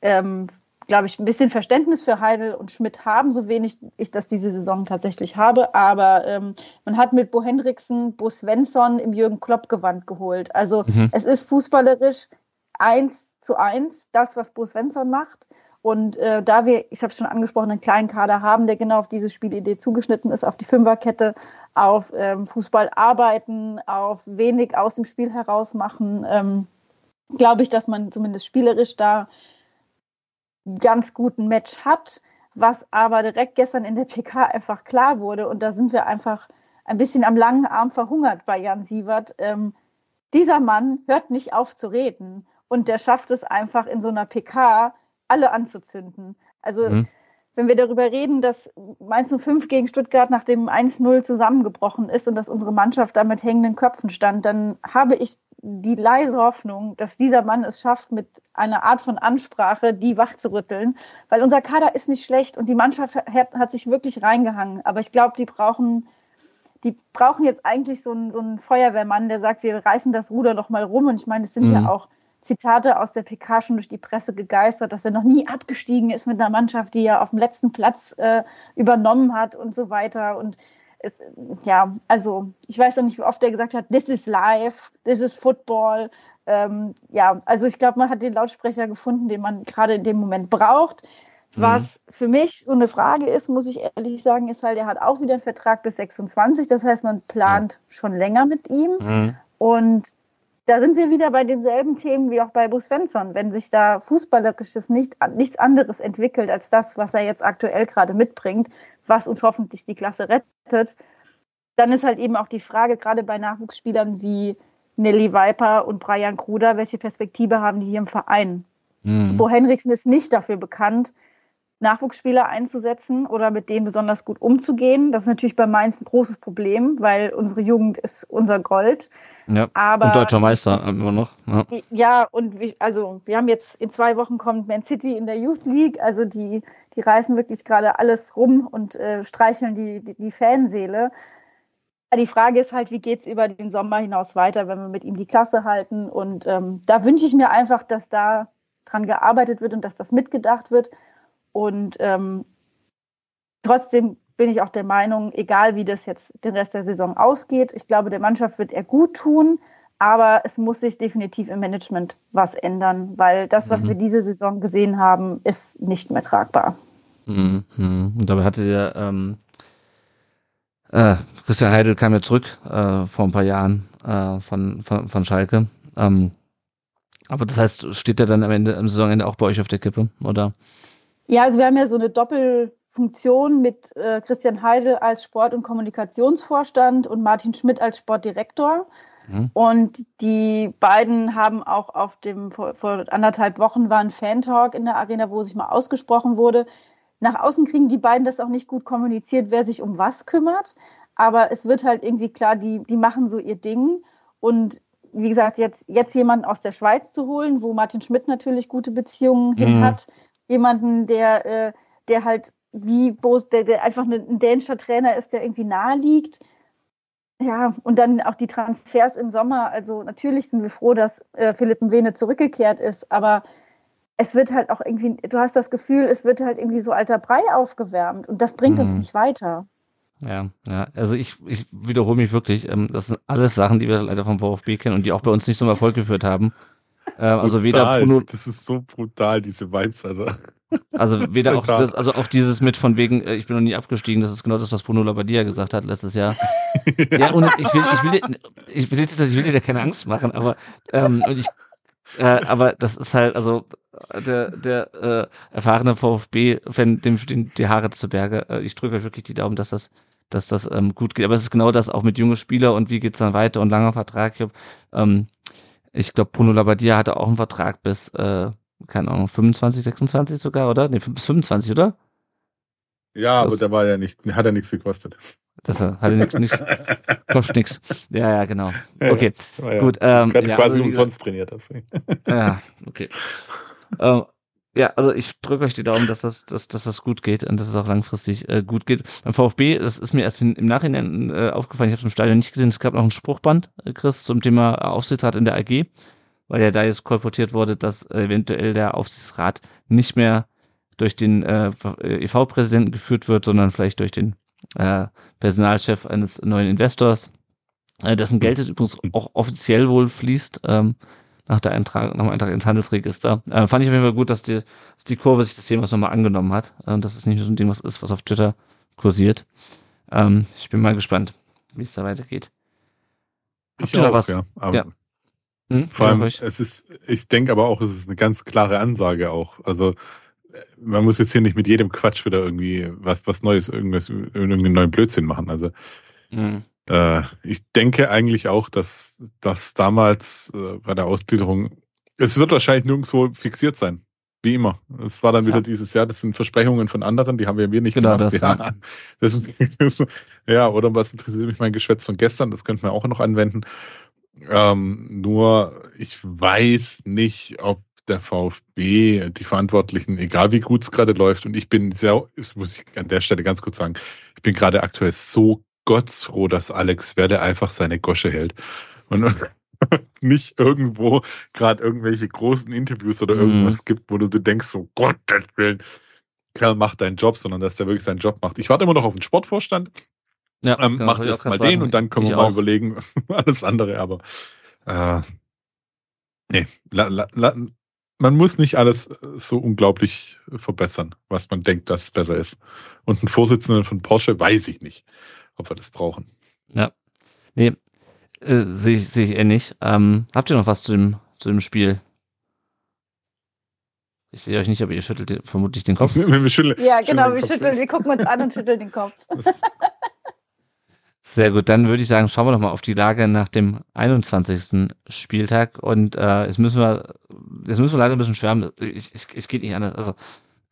Speaker 3: ähm, glaube ich, ein bisschen Verständnis für Heidel und Schmidt haben, so wenig ich das diese Saison tatsächlich habe. Aber ähm, man hat mit Bo Hendricksen, Bo Svensson im Jürgen Klopp-Gewand geholt. Also mhm. es ist fußballerisch eins zu eins das, was Bo Svensson macht. Und äh, da wir, ich habe schon angesprochen, einen kleinen Kader haben, der genau auf diese Spielidee zugeschnitten ist, auf die Fünferkette, auf ähm, Fußball arbeiten, auf wenig aus dem Spiel heraus machen, ähm, glaube ich, dass man zumindest spielerisch da ganz guten Match hat, was aber direkt gestern in der PK einfach klar wurde. Und da sind wir einfach ein bisschen am langen Arm verhungert bei Jan Sievert. Ähm, dieser Mann hört nicht auf zu reden und der schafft es einfach in so einer PK alle anzuzünden. Also mhm. wenn wir darüber reden, dass Mainz 05 gegen Stuttgart nach dem 1-0 zusammengebrochen ist und dass unsere Mannschaft da mit hängenden Köpfen stand, dann habe ich die leise Hoffnung, dass dieser Mann es schafft, mit einer Art von Ansprache die wach zu rütteln, weil unser Kader ist nicht schlecht und die Mannschaft hat, hat sich wirklich reingehangen. Aber ich glaube, die brauchen, die brauchen jetzt eigentlich so einen, so einen Feuerwehrmann, der sagt, wir reißen das Ruder noch mal rum. Und ich meine, es sind mhm. ja auch Zitate aus der PK schon durch die Presse gegeistert, dass er noch nie abgestiegen ist mit einer Mannschaft, die er auf dem letzten Platz äh, übernommen hat und so weiter. Und es, ja, also ich weiß noch nicht, wie oft er gesagt hat, this is life, this is football. Ähm, ja, also ich glaube, man hat den Lautsprecher gefunden, den man gerade in dem Moment braucht. Mhm. Was für mich so eine Frage ist, muss ich ehrlich sagen, ist halt, er hat auch wieder einen Vertrag bis 26. Das heißt, man plant schon länger mit ihm. Mhm. Und da sind wir wieder bei denselben Themen wie auch bei Bo Svensson. Wenn sich da fußballerisches nicht, nichts anderes entwickelt als das, was er jetzt aktuell gerade mitbringt, was uns hoffentlich die Klasse rettet, dann ist halt eben auch die Frage, gerade bei Nachwuchsspielern wie Nelly Viper und Brian Kruder, welche Perspektive haben die hier im Verein? Mhm. Bo Henriksen ist nicht dafür bekannt, Nachwuchsspieler einzusetzen oder mit denen besonders gut umzugehen. Das ist natürlich bei Mainz ein großes Problem, weil unsere Jugend ist unser Gold.
Speaker 1: Ja, aber, und deutscher Meister immer noch.
Speaker 3: Ja, ja und wir, also wir haben jetzt in zwei Wochen kommt Man City in der Youth League, also die, die reißen wirklich gerade alles rum und äh, streicheln die, die, die Fanseele. Die Frage ist halt, wie geht es über den Sommer hinaus weiter, wenn wir mit ihm die Klasse halten? Und ähm, da wünsche ich mir einfach, dass da dran gearbeitet wird und dass das mitgedacht wird. Und ähm, trotzdem bin ich auch der Meinung, egal wie das jetzt den Rest der Saison ausgeht, ich glaube, der Mannschaft wird er gut tun, aber es muss sich definitiv im Management was ändern, weil das, was mhm. wir diese Saison gesehen haben, ist nicht mehr tragbar.
Speaker 1: Mhm. Und dabei hatte der ähm, äh, Christian Heidel kam ja zurück äh, vor ein paar Jahren äh, von, von, von Schalke. Ähm, aber das heißt, steht er dann am Ende, am Saisonende auch bei euch auf der Kippe, oder?
Speaker 3: Ja, also wir haben ja so eine Doppelfunktion mit äh, Christian Heidel als Sport- und Kommunikationsvorstand und Martin Schmidt als Sportdirektor. Mhm. Und die beiden haben auch auf dem, vor, vor anderthalb Wochen war ein Fan-Talk in der Arena, wo sich mal ausgesprochen wurde. Nach außen kriegen die beiden das auch nicht gut kommuniziert, wer sich um was kümmert. Aber es wird halt irgendwie klar, die, die machen so ihr Ding. Und wie gesagt, jetzt, jetzt jemanden aus der Schweiz zu holen, wo Martin Schmidt natürlich gute Beziehungen mhm. hin hat, jemanden, der, äh, der halt wie Bos, der, der einfach ein dänischer Trainer ist, der irgendwie nahe liegt. Ja, und dann auch die Transfers im Sommer. Also natürlich sind wir froh, dass äh, Philipp Mwene zurückgekehrt ist, aber es wird halt auch irgendwie, du hast das Gefühl, es wird halt irgendwie so alter Brei aufgewärmt und das bringt mhm. uns nicht weiter.
Speaker 1: Ja, ja, also ich, ich wiederhole mich wirklich. Ähm, das sind alles Sachen, die wir leider vom VfB kennen und die auch bei uns nicht zum Erfolg geführt haben.
Speaker 2: Äh, also weder Bruno. Das ist so brutal, diese Vibes. Also.
Speaker 1: Also weder auch das, also auch dieses mit von wegen, äh, ich bin noch nie abgestiegen, das ist genau das, was Bruno Labbadia gesagt hat letztes Jahr. ja, und ich will, ich will, dir- ich will jetzt, ich will dir da keine Angst machen, aber ähm, und ich, äh, aber das ist halt, also äh, der, der äh, erfahrene VfB-Fan, dem stehen die Haare zu Berge. Äh, ich drücke euch wirklich die Daumen, dass das, dass das ähm, gut geht. Aber es ist genau das auch mit junge Spieler und wie geht's dann weiter und langer Vertrag. Ich, hab, ähm, ich glaube, Bruno Labbadia hatte auch einen Vertrag bis, äh, keine Ahnung, 25, 26 sogar, oder? Nee, bis 25, oder?
Speaker 2: Ja, aber
Speaker 1: Das-
Speaker 2: der war ja nicht, hat ja nichts gekostet.
Speaker 1: Das äh, hatte nichts, nichts, kostet nix. Ja, ja, genau. Okay,
Speaker 2: War ja,
Speaker 1: gut. Ähm,
Speaker 2: Hat
Speaker 1: ja,
Speaker 2: quasi
Speaker 1: also,
Speaker 2: umsonst trainiert. deswegen.
Speaker 1: Ja, okay. ähm, ja, also ich drücke euch die Daumen, dass das, dass, dass das gut geht und dass es auch langfristig äh, gut geht. Beim VfB, das ist mir erst in, im Nachhinein äh, aufgefallen, ich habe es im Stadion nicht gesehen, es gab noch ein Spruchband, äh, Chris, zum Thema Aufsichtsrat in der AG, weil ja da jetzt kolportiert wurde, dass äh, eventuell der Aufsichtsrat nicht mehr durch den äh, EV-Präsidenten geführt wird, sondern vielleicht durch den äh, Personalchef eines neuen Investors, äh, dessen Geld übrigens auch offiziell wohl fließt, ähm, nach der Eintrag, nach dem Eintrag ins Handelsregister. Äh, fand ich auf jeden Fall gut, dass die, dass die Kurve sich des Themas nochmal angenommen hat. Äh, und dass es nicht nur so ein Ding was ist, was auf Twitter kursiert. Ähm, ich bin mal gespannt, wie es da weitergeht. Habt
Speaker 2: Ich auch,
Speaker 1: was?
Speaker 2: ja.
Speaker 1: Ja. Hm?
Speaker 2: Vor allem,
Speaker 1: ruhig.
Speaker 2: es ist, ich denke aber auch, es ist eine ganz klare Ansage auch. Also äh, man muss jetzt hier nicht mit jedem Quatsch wieder irgendwie was, was Neues, irgendwas, irgendeinen neuen Blödsinn machen. Also
Speaker 1: Hm.
Speaker 2: Äh, ich denke eigentlich auch, dass das damals äh, bei der Ausgliederung, es wird wahrscheinlich nirgendwo fixiert sein. Wie immer. Es war dann wieder
Speaker 1: Ja.
Speaker 2: dieses Jahr, das sind Versprechungen von anderen, die haben wir mir nicht
Speaker 1: Genau
Speaker 2: gemacht.
Speaker 1: das,
Speaker 2: ja, das ist, ja, oder was interessiert mich mein Geschwätz von gestern, das könnte man auch noch anwenden. Ähm, nur ich weiß nicht, ob der VfB, die Verantwortlichen, egal wie gut es gerade läuft, und ich bin sehr, das muss ich an der Stelle ganz kurz sagen, ich bin gerade aktuell so gottsfroh, dass Alex Werde einfach seine Gosche hält. Und nicht irgendwo gerade irgendwelche großen Interviews oder
Speaker 1: Mhm.
Speaker 2: irgendwas gibt, wo du denkst, so Gottes Willen, Kerl macht deinen Job, sondern dass der wirklich seinen Job macht. Ich warte immer noch auf den Sportvorstand,
Speaker 1: Ja,
Speaker 2: ähm,
Speaker 1: genau,
Speaker 2: macht erst mal
Speaker 1: grad
Speaker 2: den
Speaker 1: sagen.
Speaker 2: und dann können wir mal
Speaker 1: auch.
Speaker 2: überlegen, alles andere, aber äh, nee, la, la, la, man muss nicht alles äh, so unglaublich verbessern, was man denkt, dass es besser ist. Und einen Vorsitzenden von Porsche weiß ich nicht, ob wir das brauchen.
Speaker 1: Nee, äh, sehe ich, sehe ich eher nicht. Ähm, habt ihr noch was zu dem, zu dem Spiel? Ich sehe euch nicht, aber ihr schüttelt vermutlich den Kopf.
Speaker 2: Wir schütteln,
Speaker 3: Ja, genau, wir schütteln, wir gucken uns an und schütteln den Kopf.
Speaker 1: Sehr gut, dann würde ich sagen, schauen wir doch mal auf die Lage nach dem 21. Spieltag und äh, jetzt müssen wir, jetzt müssen wir leider ein bisschen schwärmen. Ich, ich, es geht nicht anders. Also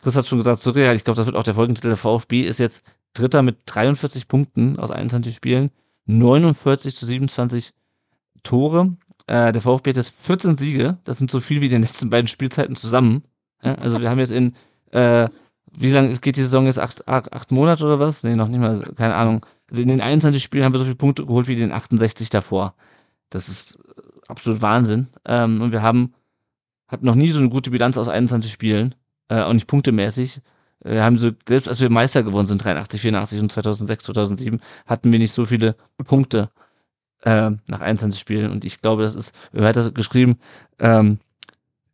Speaker 1: Chris hat schon gesagt, surreal. Ich glaube, das wird auch der Folgentitel. Der VfB ist jetzt Dritter mit 43 Punkten aus 21 Spielen, 49 zu 27 Tore. Äh, der VfB hat jetzt 14 Siege. Das sind so viel wie in den letzten beiden Spielzeiten zusammen. Ja, also wir haben jetzt in äh, wie lange geht die Saison jetzt? Acht, acht, acht Monate oder was? Nee, noch nicht mal, keine Ahnung. Also in den 21 Spielen haben wir so viele Punkte geholt wie in den 68 davor. Das ist absolut Wahnsinn. Ähm, und wir haben, hatten noch nie so eine gute Bilanz aus 21 Spielen, äh, auch nicht punktemäßig. Äh, haben so, selbst als wir Meister geworden sind, 83, 84 und 2006, 2007, hatten wir nicht so viele Punkte äh, nach 21 Spielen. Und ich glaube, das ist, wer hat das geschrieben, ähm,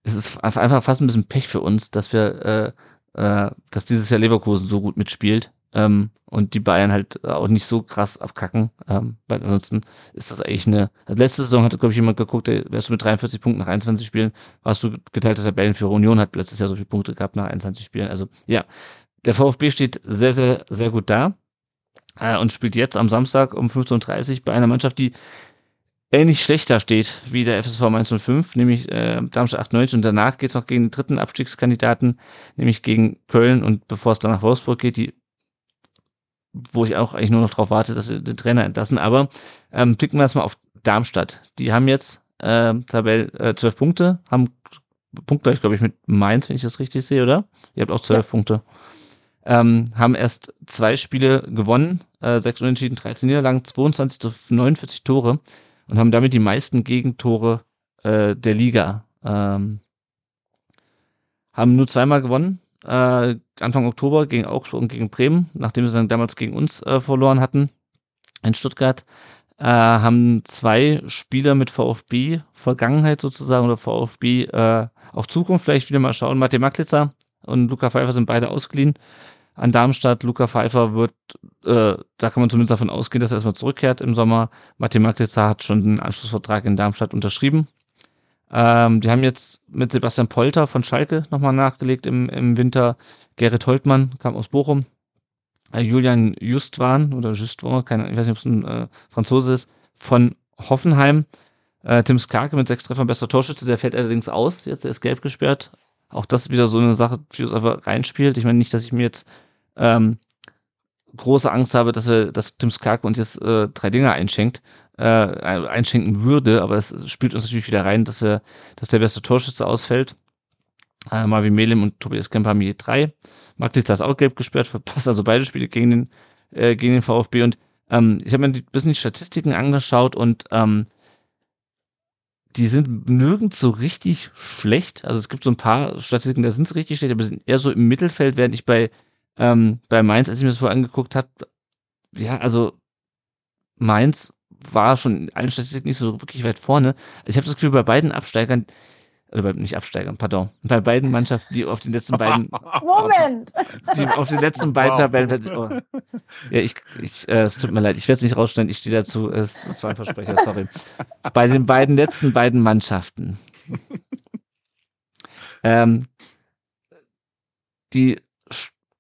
Speaker 1: es ist einfach fast ein bisschen Pech für uns, dass wir äh, äh, dass dieses Jahr Leverkusen so gut mitspielt ähm, und die Bayern halt auch nicht so krass abkacken. Ähm, weil ansonsten ist das eigentlich eine. Also letzte Saison hatte, glaube ich, jemand geguckt, wärst du mit 43 Punkten nach 21 Spielen, warst du geteilter Tabellenführer. Union hat letztes Jahr so viele Punkte gehabt nach 21 Spielen. Also ja, der VfB steht sehr, sehr, sehr gut da äh, und spielt jetzt am Samstag um 15.30 Uhr bei einer Mannschaft, die ähnlich schlechter steht wie der FSV 105, nämlich äh, Darmstadt 98 und danach geht's noch gegen den dritten Abstiegskandidaten, nämlich gegen Köln und bevor es dann nach Wolfsburg geht, die wo ich auch eigentlich nur noch drauf warte, dass sie den Trainer entlassen. Aber ähm, blicken wir erstmal auf Darmstadt. Die haben jetzt äh, Tabell äh, 12 Punkte, haben punktgleich, glaube ich, mit Mainz, wenn ich das richtig sehe, oder? Ihr habt auch 12 Punkte. Ähm, haben erst zwei Spiele gewonnen, äh, sechs Unentschieden, 13 Niederlagen, 22 zu 49 Tore und haben damit die meisten Gegentore äh, der Liga. Ähm, haben nur zweimal gewonnen, äh, Anfang Oktober gegen Augsburg und gegen Bremen, nachdem sie dann damals gegen uns äh, verloren hatten in Stuttgart. Äh, haben zwei Spieler mit VfB Vergangenheit sozusagen oder VfB äh, auch Zukunft vielleicht wieder mal schauen. Matej Maklitzer und Luca Pfeiffer sind beide ausgeliehen an Darmstadt. Luca Pfeiffer wird, äh, da kann man zumindest davon ausgehen, dass er erstmal zurückkehrt im Sommer. Mathematica hat schon den Anschlussvertrag in Darmstadt unterschrieben. Ähm, die haben jetzt mit Sebastian Polter von Schalke nochmal nachgelegt im, im Winter. Gerrit Holtmann kam aus Bochum. Äh, Julian Justwan oder Justwan, keine, ich weiß nicht, ob es ein äh, Franzose ist, von Hoffenheim. Äh, Tim Skarke mit sechs Treffern bester Torschütze, der fällt allerdings aus, jetzt der ist gelb gesperrt. Auch das ist wieder so eine Sache, die uns einfach reinspielt. Ich meine nicht, dass ich mir jetzt ähm, große Angst habe, dass wir, dass Tim Skarke uns jetzt äh, drei Dinge einschenkt, äh, einschenken würde, aber es spielt uns natürlich wieder rein, dass wir, dass der beste Torschütze ausfällt. Äh, Marvin Melim und Tobias Kemper haben je drei. Magditz ist auch gelb gesperrt, verpasst also beide Spiele gegen den, äh, gegen den VfB und ähm, ich habe mir ein bisschen die Statistiken angeschaut und ähm, die sind nirgends so richtig schlecht. Also es gibt so ein paar Statistiken, da sind sie richtig schlecht, aber sind eher so im Mittelfeld, während ich bei, ähm, bei Mainz, als ich mir das vorher angeguckt habe, ja, also Mainz war schon in allen Statistiken nicht so wirklich weit vorne. Also ich habe das Gefühl, bei beiden Absteigern, oder nicht Absteigern, pardon, bei beiden Mannschaften, die auf den letzten beiden
Speaker 3: Moment!
Speaker 1: die auf den letzten beiden
Speaker 2: Wow.
Speaker 1: Tabellen. Oh. Ja, ich, ich, äh, es tut mir leid, ich werde es nicht rausstellen, ich stehe dazu. Es, es war ein Versprecher, sorry. Bei den beiden letzten beiden Mannschaften. ähm, die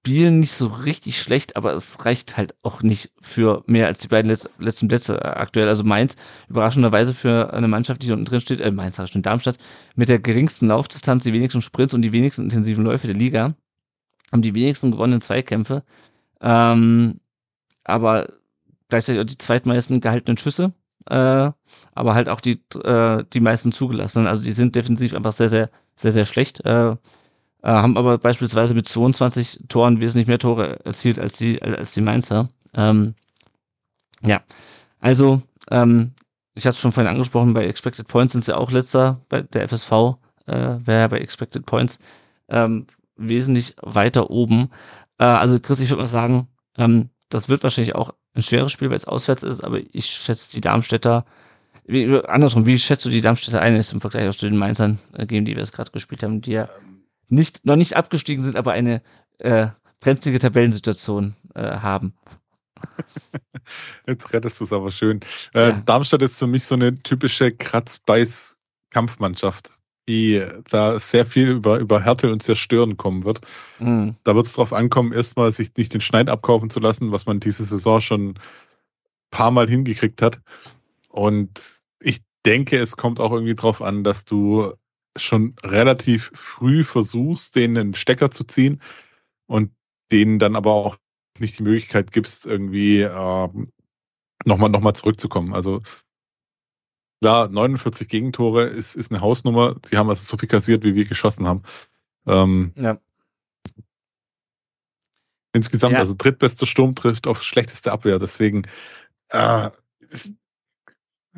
Speaker 1: spielen nicht so richtig schlecht, aber es reicht halt auch nicht für mehr als die beiden Letz letzten Plätze äh, aktuell. Also Mainz, überraschenderweise für eine Mannschaft, die unten drin steht, äh, Mainz, ich schon, Darmstadt, mit der geringsten Laufdistanz, die wenigsten Sprints und die wenigsten intensiven Läufe der Liga, haben die wenigsten gewonnenen Zweikämpfe, ähm, aber gleichzeitig auch die zweitmeisten gehaltenen Schüsse, äh, aber halt auch die, äh, die meisten zugelassenen. Also die sind defensiv einfach sehr, sehr, sehr, sehr schlecht. Äh, äh, haben aber beispielsweise mit 22 Toren wesentlich mehr Tore erzielt als die, als die Mainzer. Ähm, ja, also, ähm, ich hatte es schon vorhin angesprochen, bei Expected Points sind sie auch letzter, bei der FSV äh, wäre bei Expected Points ähm, wesentlich weiter oben. Äh, also Chris, ich würde mal sagen, ähm, das wird wahrscheinlich auch ein schweres Spiel, weil es auswärts ist, aber ich schätze die Darmstädter, wie, andersrum, wie schätzt du die Darmstädter ein jetzt im Vergleich auch zu den Mainzern, äh, gegen die wir es gerade gespielt haben, die ja nicht, noch nicht abgestiegen sind, aber eine äh, brenzlige Tabellensituation äh, haben.
Speaker 2: Jetzt rettest du es aber schön. Äh,
Speaker 1: Ja.
Speaker 2: Darmstadt ist für mich so eine typische Kratz-Beiß-Kampfmannschaft, die da sehr viel über, über Härte und Zerstören kommen wird.
Speaker 1: Mhm.
Speaker 2: Da wird es darauf ankommen, erstmal sich nicht den Schneid abkaufen zu lassen, was man diese Saison schon ein paar Mal hingekriegt hat. Und ich denke, es kommt auch irgendwie drauf an, dass du schon relativ früh versuchst, denen einen Stecker zu ziehen und denen dann aber auch nicht die Möglichkeit gibst, irgendwie ähm, nochmal noch mal zurückzukommen. Also klar, 49 Gegentore ist, ist eine Hausnummer. Die haben also so viel kassiert, wie wir geschossen haben. Ähm,
Speaker 1: Ja.
Speaker 2: Insgesamt,
Speaker 1: Ja.
Speaker 2: also drittbester Sturm trifft auf schlechteste Abwehr. Deswegen, äh, ist,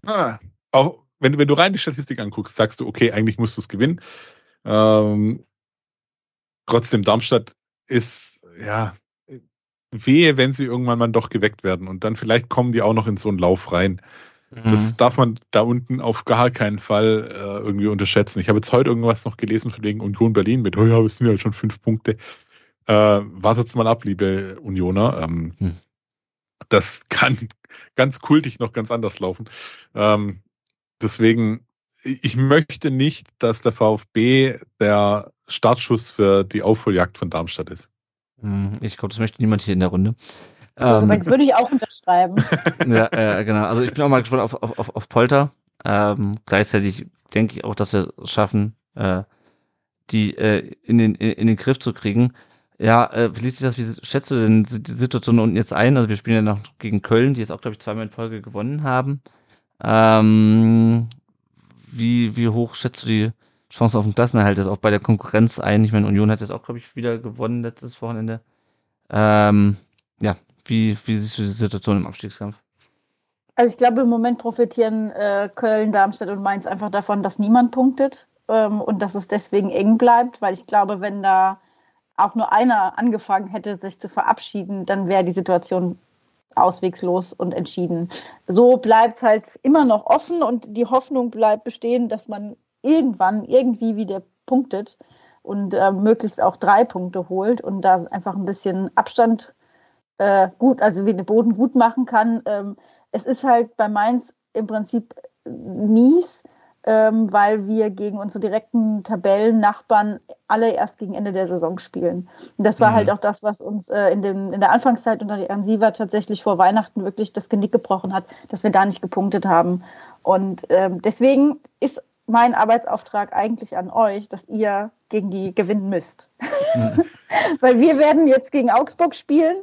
Speaker 2: ah, auch wenn, du- wenn du rein die Statistik anguckst, sagst du, okay, eigentlich musst du es gewinnen. Ähm, trotzdem, Darmstadt ist, ja, wehe, wenn sie irgendwann mal doch geweckt werden. Und dann vielleicht kommen die auch noch in so einen Lauf rein. Das
Speaker 1: Mhm.
Speaker 2: darf man da unten auf gar keinen Fall äh, irgendwie unterschätzen. Ich habe jetzt heute irgendwas noch gelesen von wegen Union Berlin mit, oh ja, wir sind ja schon fünf Punkte. Äh, wartet's mal ab, liebe Unioner. Ähm,
Speaker 1: Hm.
Speaker 2: Das kann ganz kultig noch ganz anders laufen. Ähm, deswegen, ich möchte nicht, dass der VfB der Startschuss für die Aufholjagd von Darmstadt ist.
Speaker 1: Mhm. Ich glaube, das möchte niemand hier in der Runde. Ähm,
Speaker 3: Übrigens würde ich auch unterschreiben.
Speaker 1: ja, äh, genau. Also ich bin auch mal gespannt auf, auf, auf, auf Polter. Ähm, gleichzeitig denke ich auch, dass wir es schaffen, äh, die äh, in, den, in, in den Griff zu kriegen. Ja, äh, Felicitas, wie schätzt du denn die Situation unten jetzt ein? Also wir spielen ja noch gegen Köln, die jetzt auch, glaube ich, zweimal in Folge gewonnen haben. Ähm, wie, wie hoch schätzt du die Chancen auf den Klassenerhalt jetzt auch bei der Konkurrenz ein? Ich meine, Union hat jetzt auch, glaube ich, wieder gewonnen letztes Wochenende. Ähm, ja, wie, wie siehst du die Situation im Abstiegskampf?
Speaker 3: Also ich glaube, im Moment profitieren äh, Köln, Darmstadt und Mainz einfach davon, dass niemand punktet ähm, und dass es deswegen eng bleibt, weil ich glaube, wenn da auch nur einer angefangen hätte, sich zu verabschieden, dann wäre die Situation auswegslos und entschieden. So bleibt es halt immer noch offen und die Hoffnung bleibt bestehen, dass man irgendwann irgendwie wieder punktet. und äh, möglichst auch drei Punkte holt und da einfach ein bisschen Abstand äh, gut, also wie den Boden gut machen kann. Ähm, es ist halt bei Mainz im Prinzip mies, ähm, weil wir gegen unsere direkten Tabellennachbarn alle erst gegen Ende der Saison spielen. Und das war mhm. halt auch das, was uns äh, in, dem, in der Anfangszeit unter Jan Siever tatsächlich vor Weihnachten wirklich das Genick gebrochen hat, dass wir da nicht gepunktet haben. Und ähm, deswegen ist mein Arbeitsauftrag eigentlich an euch, dass ihr gegen die gewinnen müsst. Mhm. Weil wir werden jetzt gegen Augsburg spielen.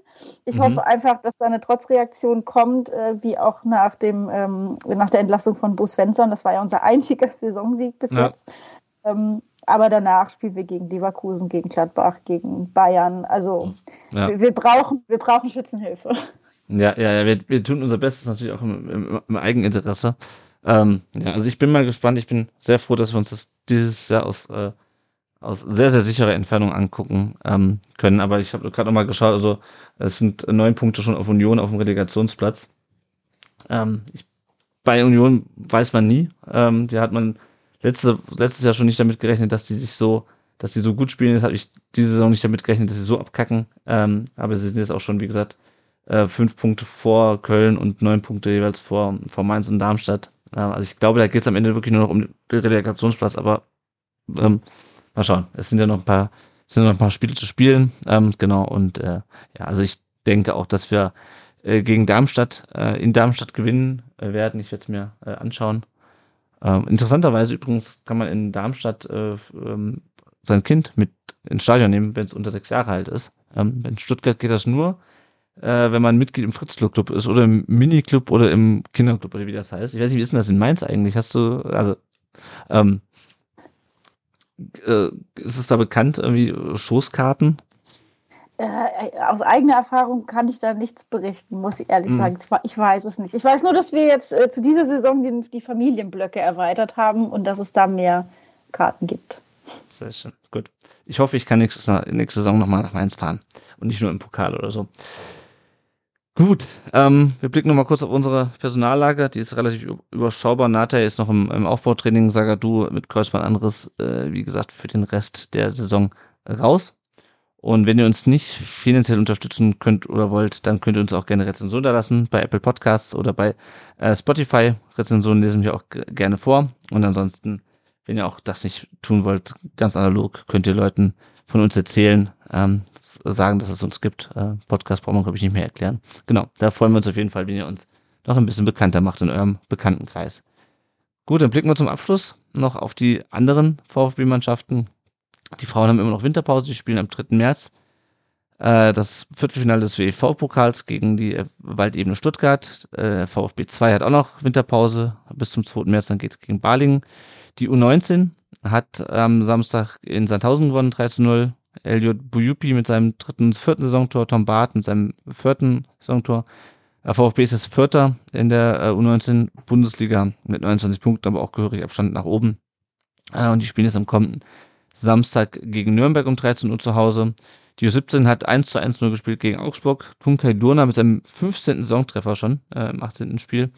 Speaker 3: Ich mhm. hoffe einfach, dass da eine Trotzreaktion kommt, äh, wie auch nach, dem, ähm, nach der Entlassung von Bo Svensson. Das war ja unser einziger Saisonsieg bis ja. jetzt. Ähm, aber danach spielen wir gegen Leverkusen, gegen Gladbach, gegen Bayern. Also ja. wir, wir, brauchen, wir brauchen Schützenhilfe.
Speaker 1: Ja, ja, ja wir, wir tun unser Bestes natürlich auch im, im, im Eigeninteresse. Ähm, ja, also ich bin mal gespannt. Ich bin sehr froh, dass wir uns das dieses Jahr aus, äh, aus sehr, sehr sicherer Entfernung angucken ähm, können. Aber ich habe gerade nochmal geschaut, also es sind neun Punkte schon auf Union auf dem Relegationsplatz. Ähm, ich, bei Union weiß man nie. Ähm, die hat man letzte, letztes Jahr schon nicht damit gerechnet, dass die sich so, dass sie so gut spielen. Das habe ich diese Saison nicht damit gerechnet, dass sie so abkacken. Ähm, aber sie sind jetzt auch schon, wie gesagt, äh, fünf Punkte vor Köln und neun Punkte jeweils vor, vor Mainz und Darmstadt. Also ich glaube, da geht es am Ende wirklich nur noch um den Relegationsplatz, aber ähm, mal schauen. Es sind ja noch ein paar, es sind noch ein paar Spiele zu spielen. Ähm, genau, und äh, ja, also ich denke auch, dass wir äh, gegen Darmstadt äh, in Darmstadt gewinnen äh, werden. Ich werde es mir äh, anschauen. Ähm, interessanterweise übrigens kann man in Darmstadt äh, ähm, sein Kind mit ins Stadion nehmen, wenn es unter sechs Jahre alt ist. Ähm, in Stuttgart geht das nur, äh, wenn man Mitglied im Fritzlo-Club ist oder im Mini-Club oder im Kinderclub oder wie das heißt. Ich weiß nicht, wie ist denn das in Mainz eigentlich? Hast du, also, ähm, äh, ist es da bekannt, irgendwie Schoßkarten?
Speaker 3: Äh, aus eigener Erfahrung kann ich da nichts berichten, muss ich ehrlich mhm. sagen. Ich weiß es nicht. Ich weiß nur, dass wir jetzt äh, zu dieser Saison die, die Familienblöcke erweitert haben und dass es da mehr Karten gibt.
Speaker 1: Sehr schön. Gut. Ich hoffe, ich kann nächste, nächste Saison nochmal nach Mainz fahren und nicht nur im Pokal oder so. Gut, ähm, wir blicken nochmal kurz auf unsere Personallage. Die ist relativ überschaubar. Nata ist noch im, im Aufbautraining. Sagadu mit Kreuzbandangriss, äh, wie gesagt, für den Rest der Saison raus. Und wenn ihr uns nicht finanziell unterstützen könnt oder wollt, dann könnt ihr uns auch gerne Rezensionen da lassen bei Apple Podcasts oder bei äh, Spotify. Rezensionen lesen wir auch gerne vor. Und ansonsten, wenn ihr auch das nicht tun wollt, ganz analog, könnt ihr Leuten von uns erzählen, ähm, sagen, dass es uns gibt. Äh, Podcast braucht man, glaube ich, nicht mehr erklären. Genau, da freuen wir uns auf jeden Fall, wenn ihr uns noch ein bisschen bekannter macht in eurem Bekanntenkreis. Gut, dann blicken wir zum Abschluss noch auf die anderen VfB-Mannschaften. Die Frauen haben immer noch Winterpause, die spielen am 3. März äh, das Viertelfinale des WEV-Pokals gegen die Waldebene Stuttgart. Äh, VfB 2 hat auch noch Winterpause bis zum 2. März, dann geht es gegen Balingen. Die U19 hat am Samstag in Sandhausen gewonnen, 3 zu 0. Elliot Buyupi mit seinem dritten, vierten Saisontor, Tom Barth mit seinem vierten Saisontor. VfB ist jetzt Vierter in der U19 Bundesliga mit 29 Punkten, aber auch gehörig Abstand nach oben. Und die spielen jetzt am kommenden Samstag gegen Nürnberg um 13 Uhr zu Hause. Die U17 hat 1 zu 1 0 gespielt gegen Augsburg. Tunkai Durna mit seinem 15. Saisontreffer schon äh, im 18. Spiel.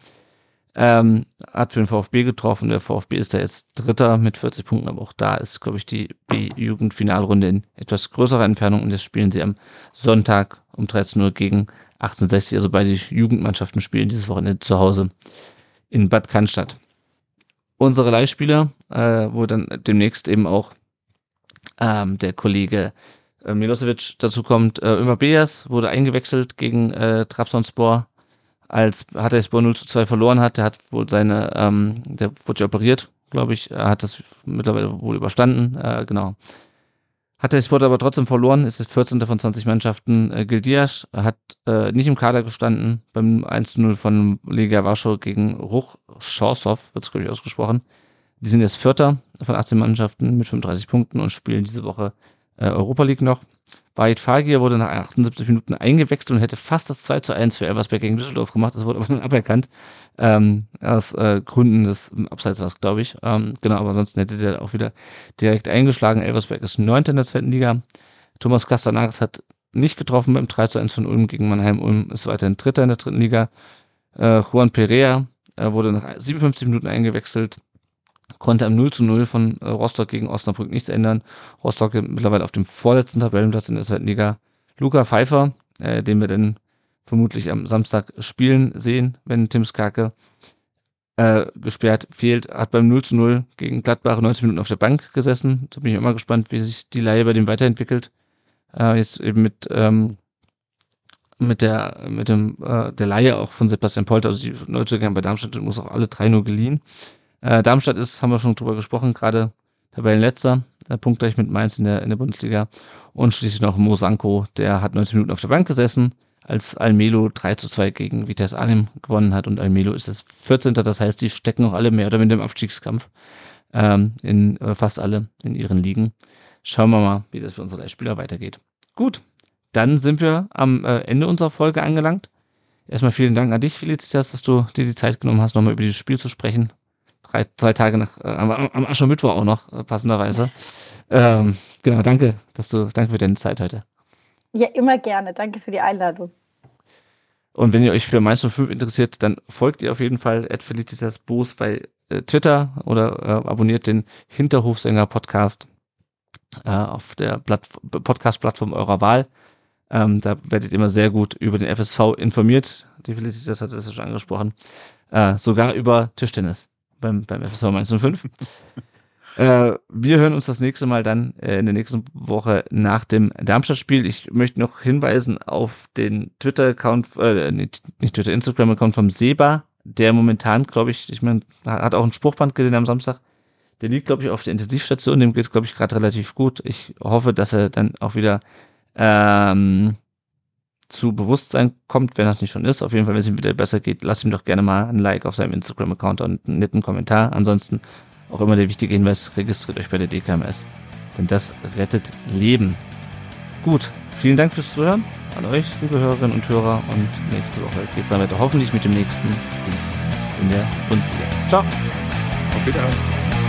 Speaker 1: Ähm, hat für den VfB getroffen. Der VfB ist da jetzt Dritter mit 40 Punkten, aber auch da ist, glaube ich, die B-Jugend-Finalrunde in etwas größerer Entfernung und jetzt spielen sie am Sonntag um 13 Uhr gegen 1860. Also beide Jugendmannschaften spielen dieses Wochenende zu Hause in Bad Cannstatt. Unsere Leihspieler, äh, wo dann demnächst eben auch ähm, der Kollege äh, Milosevic dazu kommt. Äh, Ömer Beas wurde eingewechselt gegen äh, Trabzonspor, als Hatayspor 0 zu 2 verloren hat. Der hat wohl seine, ähm, der wurde ja operiert, glaube ich. Er hat das mittlerweile wohl überstanden, äh, genau. Hatayspor aber trotzdem verloren, ist das 14. von 20 Mannschaften. Äh, Gildias hat äh, nicht im Kader gestanden beim 1-0 von Lega Warschau gegen Ruch Schorsov, wird es glaube ich ausgesprochen. Die sind jetzt Vierter von 18 Mannschaften mit 35 Punkten und spielen diese Woche äh, Europa League noch. Wahid Fagir wurde nach 78 Minuten eingewechselt und hätte fast das 2 zu 1 für Elversberg gegen Düsseldorf gemacht. Das wurde aber dann aberkannt. Ähm, aus äh, Gründen des Abseits war glaube ich. Ähm, genau, aber ansonsten hätte der auch wieder direkt eingeschlagen. Elversberg ist Neunter in der zweiten Liga. Thomas Castanares hat nicht getroffen beim 3 zu 1 von Ulm gegen Mannheim. Ulm ist weiterhin Dritter in der dritten Liga. Äh, Juan Perea äh, wurde nach 57 Minuten eingewechselt konnte am 0 zu 0 von äh, Rostock gegen Osnabrück nichts ändern. Rostock mittlerweile auf dem vorletzten Tabellenplatz in der zweiten Liga. Luca Pfeiffer, äh, den wir dann vermutlich am Samstag spielen sehen, wenn Tim Skake äh, gesperrt fehlt, hat beim 0 zu 0 gegen Gladbach 90 Minuten auf der Bank gesessen. Da bin ich immer gespannt, wie sich die Leihe bei dem weiterentwickelt. Äh, jetzt eben mit, ähm, mit der, mit dem, äh, der Leihe auch von Sebastian Polter, also die Neuzugänge bei Darmstadt muss auch alle drei nur geliehen. Äh, Darmstadt ist, haben wir schon drüber gesprochen, gerade Tabellenletzter, äh, punktgleich mit Mainz in der, in der Bundesliga. Und schließlich noch Mo Sanko, der hat 90 Minuten auf der Bank gesessen, als Almelo 3 zu 2 gegen Vitesse Arnhem gewonnen hat und Almelo ist das 14. Das heißt, die stecken noch alle mehr oder weniger im Abstiegskampf ähm, in äh, fast alle in ihren Ligen. Schauen wir mal, wie das für unsere Spieler weitergeht. Gut, dann sind wir am äh, Ende unserer Folge angelangt. Erstmal vielen Dank an dich, Felicitas, dass du dir die Zeit genommen hast, nochmal über dieses Spiel zu sprechen. Drei, zwei Tage nach, äh, am, am Aschermittwoch auch noch, äh, passenderweise. Ähm, genau, danke, dass du, danke für deine Zeit heute.
Speaker 3: Ja, immer gerne. Danke für die Einladung.
Speaker 1: Und wenn ihr euch für Mainz 05 interessiert, dann folgt ihr auf jeden Fall at Felicitas Boos bei äh, Twitter oder äh, abonniert den Hinterhofsänger Podcast äh, auf der Podcast-Plattform eurer Wahl. Ähm, da werdet ihr immer sehr gut über den FSV informiert. Die Felicitas hat es ja schon angesprochen. Äh, sogar über Tischtennis beim, beim FSV Mainz 05. Äh, wir hören uns das nächste Mal dann äh, in der nächsten Woche nach dem Darmstadt-Spiel. Ich möchte noch hinweisen auf den Twitter-Account, äh, nicht, nicht Twitter, Instagram-Account vom Seba, der momentan, glaube ich, ich meine, hat auch ein Spruchband gesehen am Samstag. Der liegt, glaube ich, auf der Intensivstation, dem geht es, glaube ich, gerade relativ gut. Ich hoffe, dass er dann auch wieder ähm, zu Bewusstsein kommt, wenn das nicht schon ist. Auf jeden Fall, wenn es ihm wieder besser geht, lasst ihm doch gerne mal ein Like auf seinem Instagram-Account und einen netten Kommentar. Ansonsten auch immer der wichtige Hinweis, registriert euch bei der DKMS. Denn das rettet Leben. Gut, vielen Dank fürs Zuhören an euch, liebe Hörerinnen und Hörer. Und nächste Woche geht es dann weiter hoffentlich mit dem nächsten Sieg in der Bundesliga. Ciao.
Speaker 2: Auf Wiedersehen.